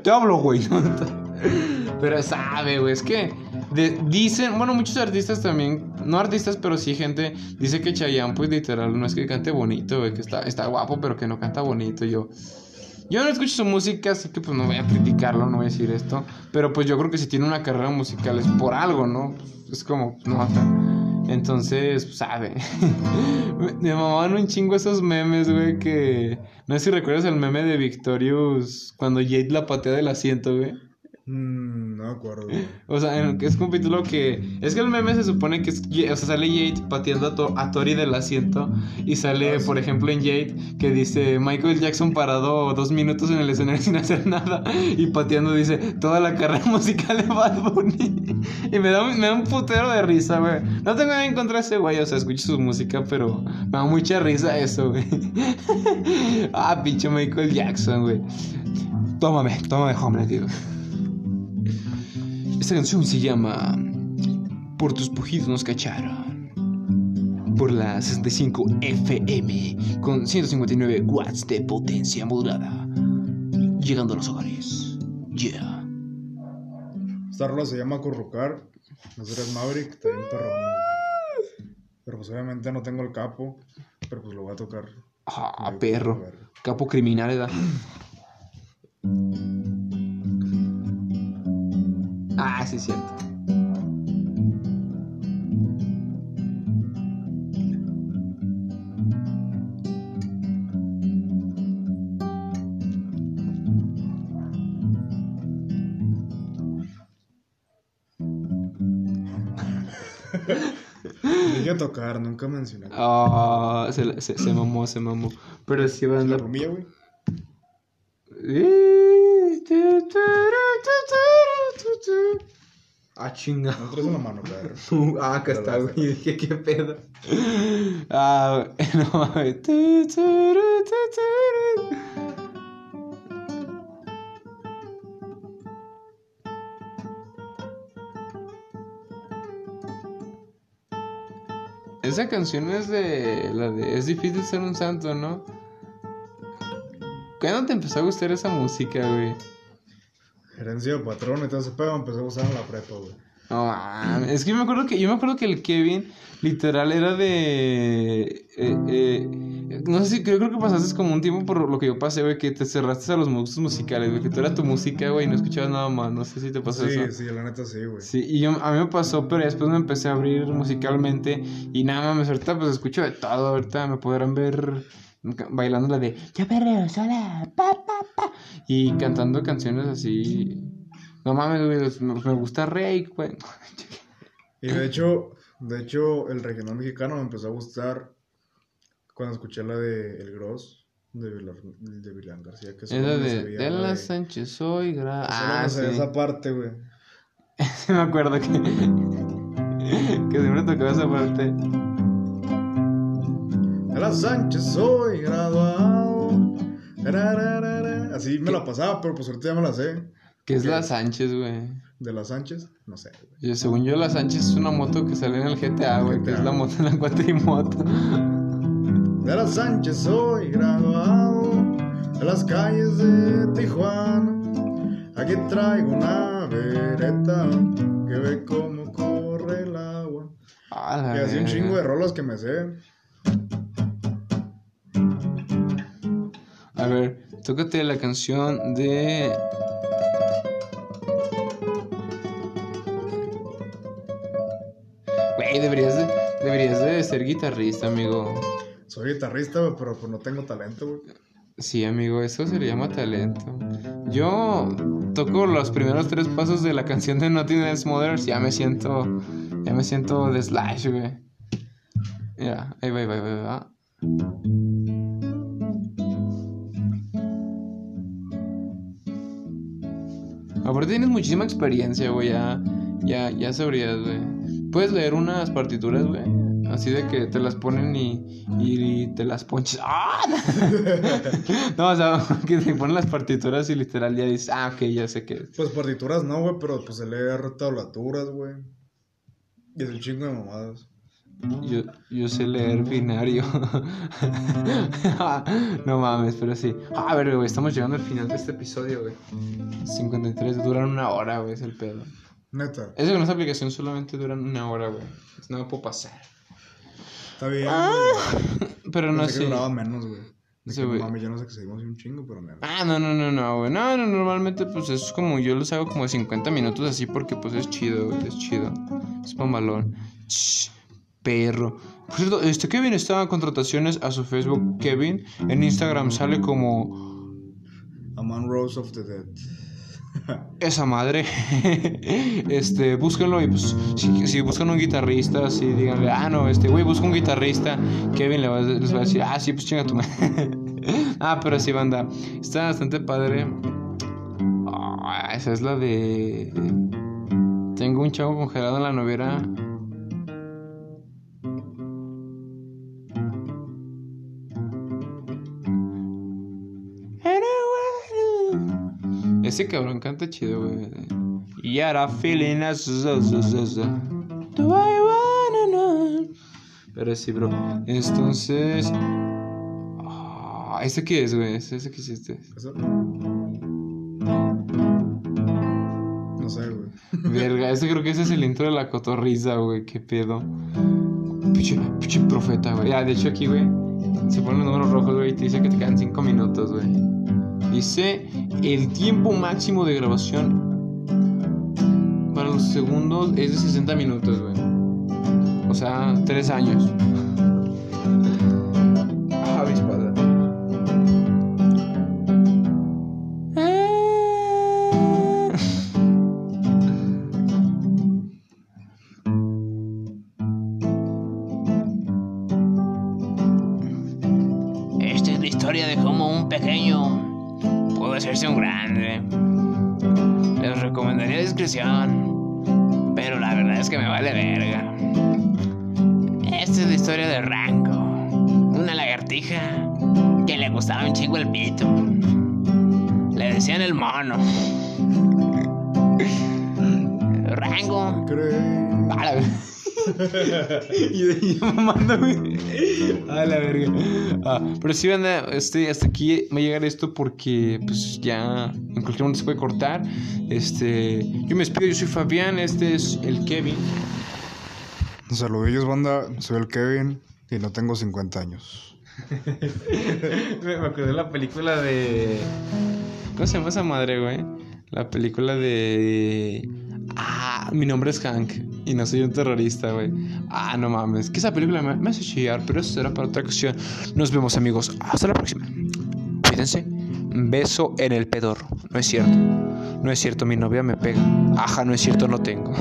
A: Te hablo, güey. pero sabe, güey, es que dicen, bueno, muchos artistas también, no artistas, pero sí gente, dice que Chayanne, pues literal, no es que cante bonito, güey, que está, está guapo, pero que no canta bonito. Yo, yo no escucho su música, así que pues no voy a criticarlo, no voy a decir esto. Pero pues yo creo que si tiene una carrera musical es por algo, ¿no? Es como, no, sea, Entonces, pues, sabe. me mamaban un chingo esos memes, güey, que... No sé si recuerdas el meme de Victorious cuando Jade la patea del asiento, güey.
B: Mm, no me acuerdo.
A: O sea, en- es un capítulo que. Es que el meme se supone que es. O sea, sale Jade pateando a, To- a Tori del asiento. Y sale,
B: Ah, sí.
A: por ejemplo, en Jade que dice Michael Jackson parado dos minutos en el escenario sin hacer nada. Y pateando dice toda la carrera musical de Bad Bunny. Y me da, un- me da un putero de risa, güey. No tengo nada en contra de ese güey. O sea, escucho su música, pero me da mucha risa eso, güey. ah, pinche Michael Jackson, güey. Tómame, tómame, hombre, tío. Esta canción se llama Por tus pujidos nos cacharon. Por la 65 FM con 159 watts de potencia modulada. Llegando a los hogares. Yeah.
B: Esta rola se llama Currucar. Nosotros Maverick, está bien perrón, güey. Pero pues obviamente no tengo el capo. Pero pues lo voy a tocar.
A: Ah, perro. Capo criminal, ¿verdad? Ah, sí, cierto.
B: Dije tocar, nunca mencioné.
A: Ah, se, la- se, se mamó, se mamó. Pero sí van
B: La
A: la...
B: rumilla, güey.
A: Ah, chinga.
B: No traes en la mano, perro.
A: Ah, acá está, güey. Dije, ¿qué pedo? Ah, no mames. Esa canción es de la de Es difícil ser un santo, ¿no? ¿Cuándo te empezó a gustar esa música, güey?
B: Herencia de patrón y todo ese pedo empecé a usar en la prepa, güey.
A: No, mames, es que yo me acuerdo que yo me acuerdo que el Kevin literal era de eh, eh, no sé si creo, creo que pasaste como un tiempo por lo que yo pasé, güey, que te cerraste a los gustos musicales, güey, que tú era tu música, güey, y no escuchabas nada más, no sé si te pasó
B: Sí,
A: eso.
B: sí, la neta sí, güey.
A: Sí, y yo, a mí me pasó, pero después me empecé a abrir musicalmente y nada más, ahorita pues escucho de todo, ahorita me podrán ver bailando la de Ya perreo sola, pa, pa, pa, y cantando canciones así. No mames, güey, me, gusta Rake, güey.
B: Y de hecho, de hecho, el regional mexicano me empezó a gustar cuando escuché la de El Gross de, Vilar, de Vilán García. Que
A: Es de, de
B: la
A: Sánchez soy gra... Ah, sí.
B: esa parte, güey.
A: Me acuerdo que... que siempre tocaba esa parte.
B: De la Sánchez soy graduado. Así me la pasaba, pero pues ahorita ya me la sé.
A: Que es la Sánchez, güey.
B: De la Sánchez, no sé.
A: Yo, según yo, la Sánchez es una moto que sale en el GTA, güey. Que es la moto, la cuatrimoto.
B: De la Sánchez soy graduado. De las calles de Tijuana. Aquí traigo una vereta que ve cómo corre el agua.
A: Ah,
B: Y así un chingo de rolas que me sé.
A: A ver, tócate la canción de... Güey, deberías de, deberías de ser guitarrista, amigo.
B: Soy guitarrista, pero pues no tengo talento, güey.
A: Sí, amigo, eso se le llama talento. Yo toco los primeros tres pasos de la canción de Nothing Else Mothers, ya me siento, ya me siento de Slash, güey. Mira, ahí va, ahí va, ahí va, Aparte tienes muchísima experiencia, güey, ya, ya, ya sabrías, güey. Puedes leer unas partituras, güey. Así de que te las ponen y, y te las ponches. ¡Ah! no, o sea, que te ponen las partituras y literal ya dices, ah, ok, ya sé que.
B: Pues partituras no, güey, pero pues se lee tablaturas, güey. Y es un chingo de mamadas.
A: Yo, yo sé leer binario. no mames, pero sí. A ver, güey, estamos llegando al final de este episodio, güey. 53, duran una hora, güey, es el pedo.
B: Neta.
A: Eso con esa aplicación solamente duran una hora, güey. No me puedo pasar.
B: Está bien,
A: Ah. Pero no sé.
B: duraba menos, güey.
A: Sí, güey.
B: Mami, yo no sé que seguimos un chingo, pero nada.
A: Ah, no, no, no, no, güey. No, no, normalmente pues es como yo los hago como de 50 minutos así porque pues es chido, güey, es chido. Es mamalón. Shh, perro. Por cierto, este Kevin está en contrataciones a su Facebook Kevin. En Instagram sale como
B: A Man Rose of the Dead.
A: esa madre. este, búsquenlo y pues, si, si buscan un guitarrista, si díganle, ah, no, este, güey, busca un guitarrista. Kevin le va, les va a decir, ah, sí, pues chinga tu madre. ah, pero sí, banda. Está bastante padre. Ah, esa es la de. Tengo un chavo congelado en la novera. Ese cabrón canta chido, güey. Y ahora feeling zo. Do I wanna know? Pero sí, bro. Entonces. Ah, ¿Este qué es, güey? ¿Ese ese qué este?
B: ¿Eso? No sé, güey.
A: Verga, ese creo que ese es el intro de la cotorriza, güey. Qué pedo. Pinche, pinche profeta, güey. Ya, de hecho aquí, güey. Se ponen los números rojos, güey. Y te dice que te quedan 5 minutos, güey. Dice el tiempo máximo de grabación para los segundos es de 60 minutos, güey. O sea, 3 años.
F: Pero la verdad es que me vale verga. Esta es la historia de Rango, una lagartija que le gustaba un chingo el pito. Le decían el mono. Rango
B: Cree.
A: A la verga. y de yo mamando, güey. A la verga. Ah, pero sí, banda, este, hasta aquí va a llegar esto porque, pues, ya en cualquier momento se puede cortar. Este, yo me despido, yo soy Fabián, este es el Kevin.
B: Saludillos, banda. Soy el Kevin y no tengo 50 años.
A: me acordé de la película de. ¿Cómo se llama esa madre, güey? La película de. Ah, mi nombre es Hank y no soy un terrorista, güey. Ah, no mames. Que esa película me, me hace chillar, pero eso será para otra ocasión. Nos vemos, amigos. Hasta la próxima. Cuídense. Beso en el pedorro. No es cierto. No es cierto, mi novia me pega. Ajá, no es cierto, no tengo.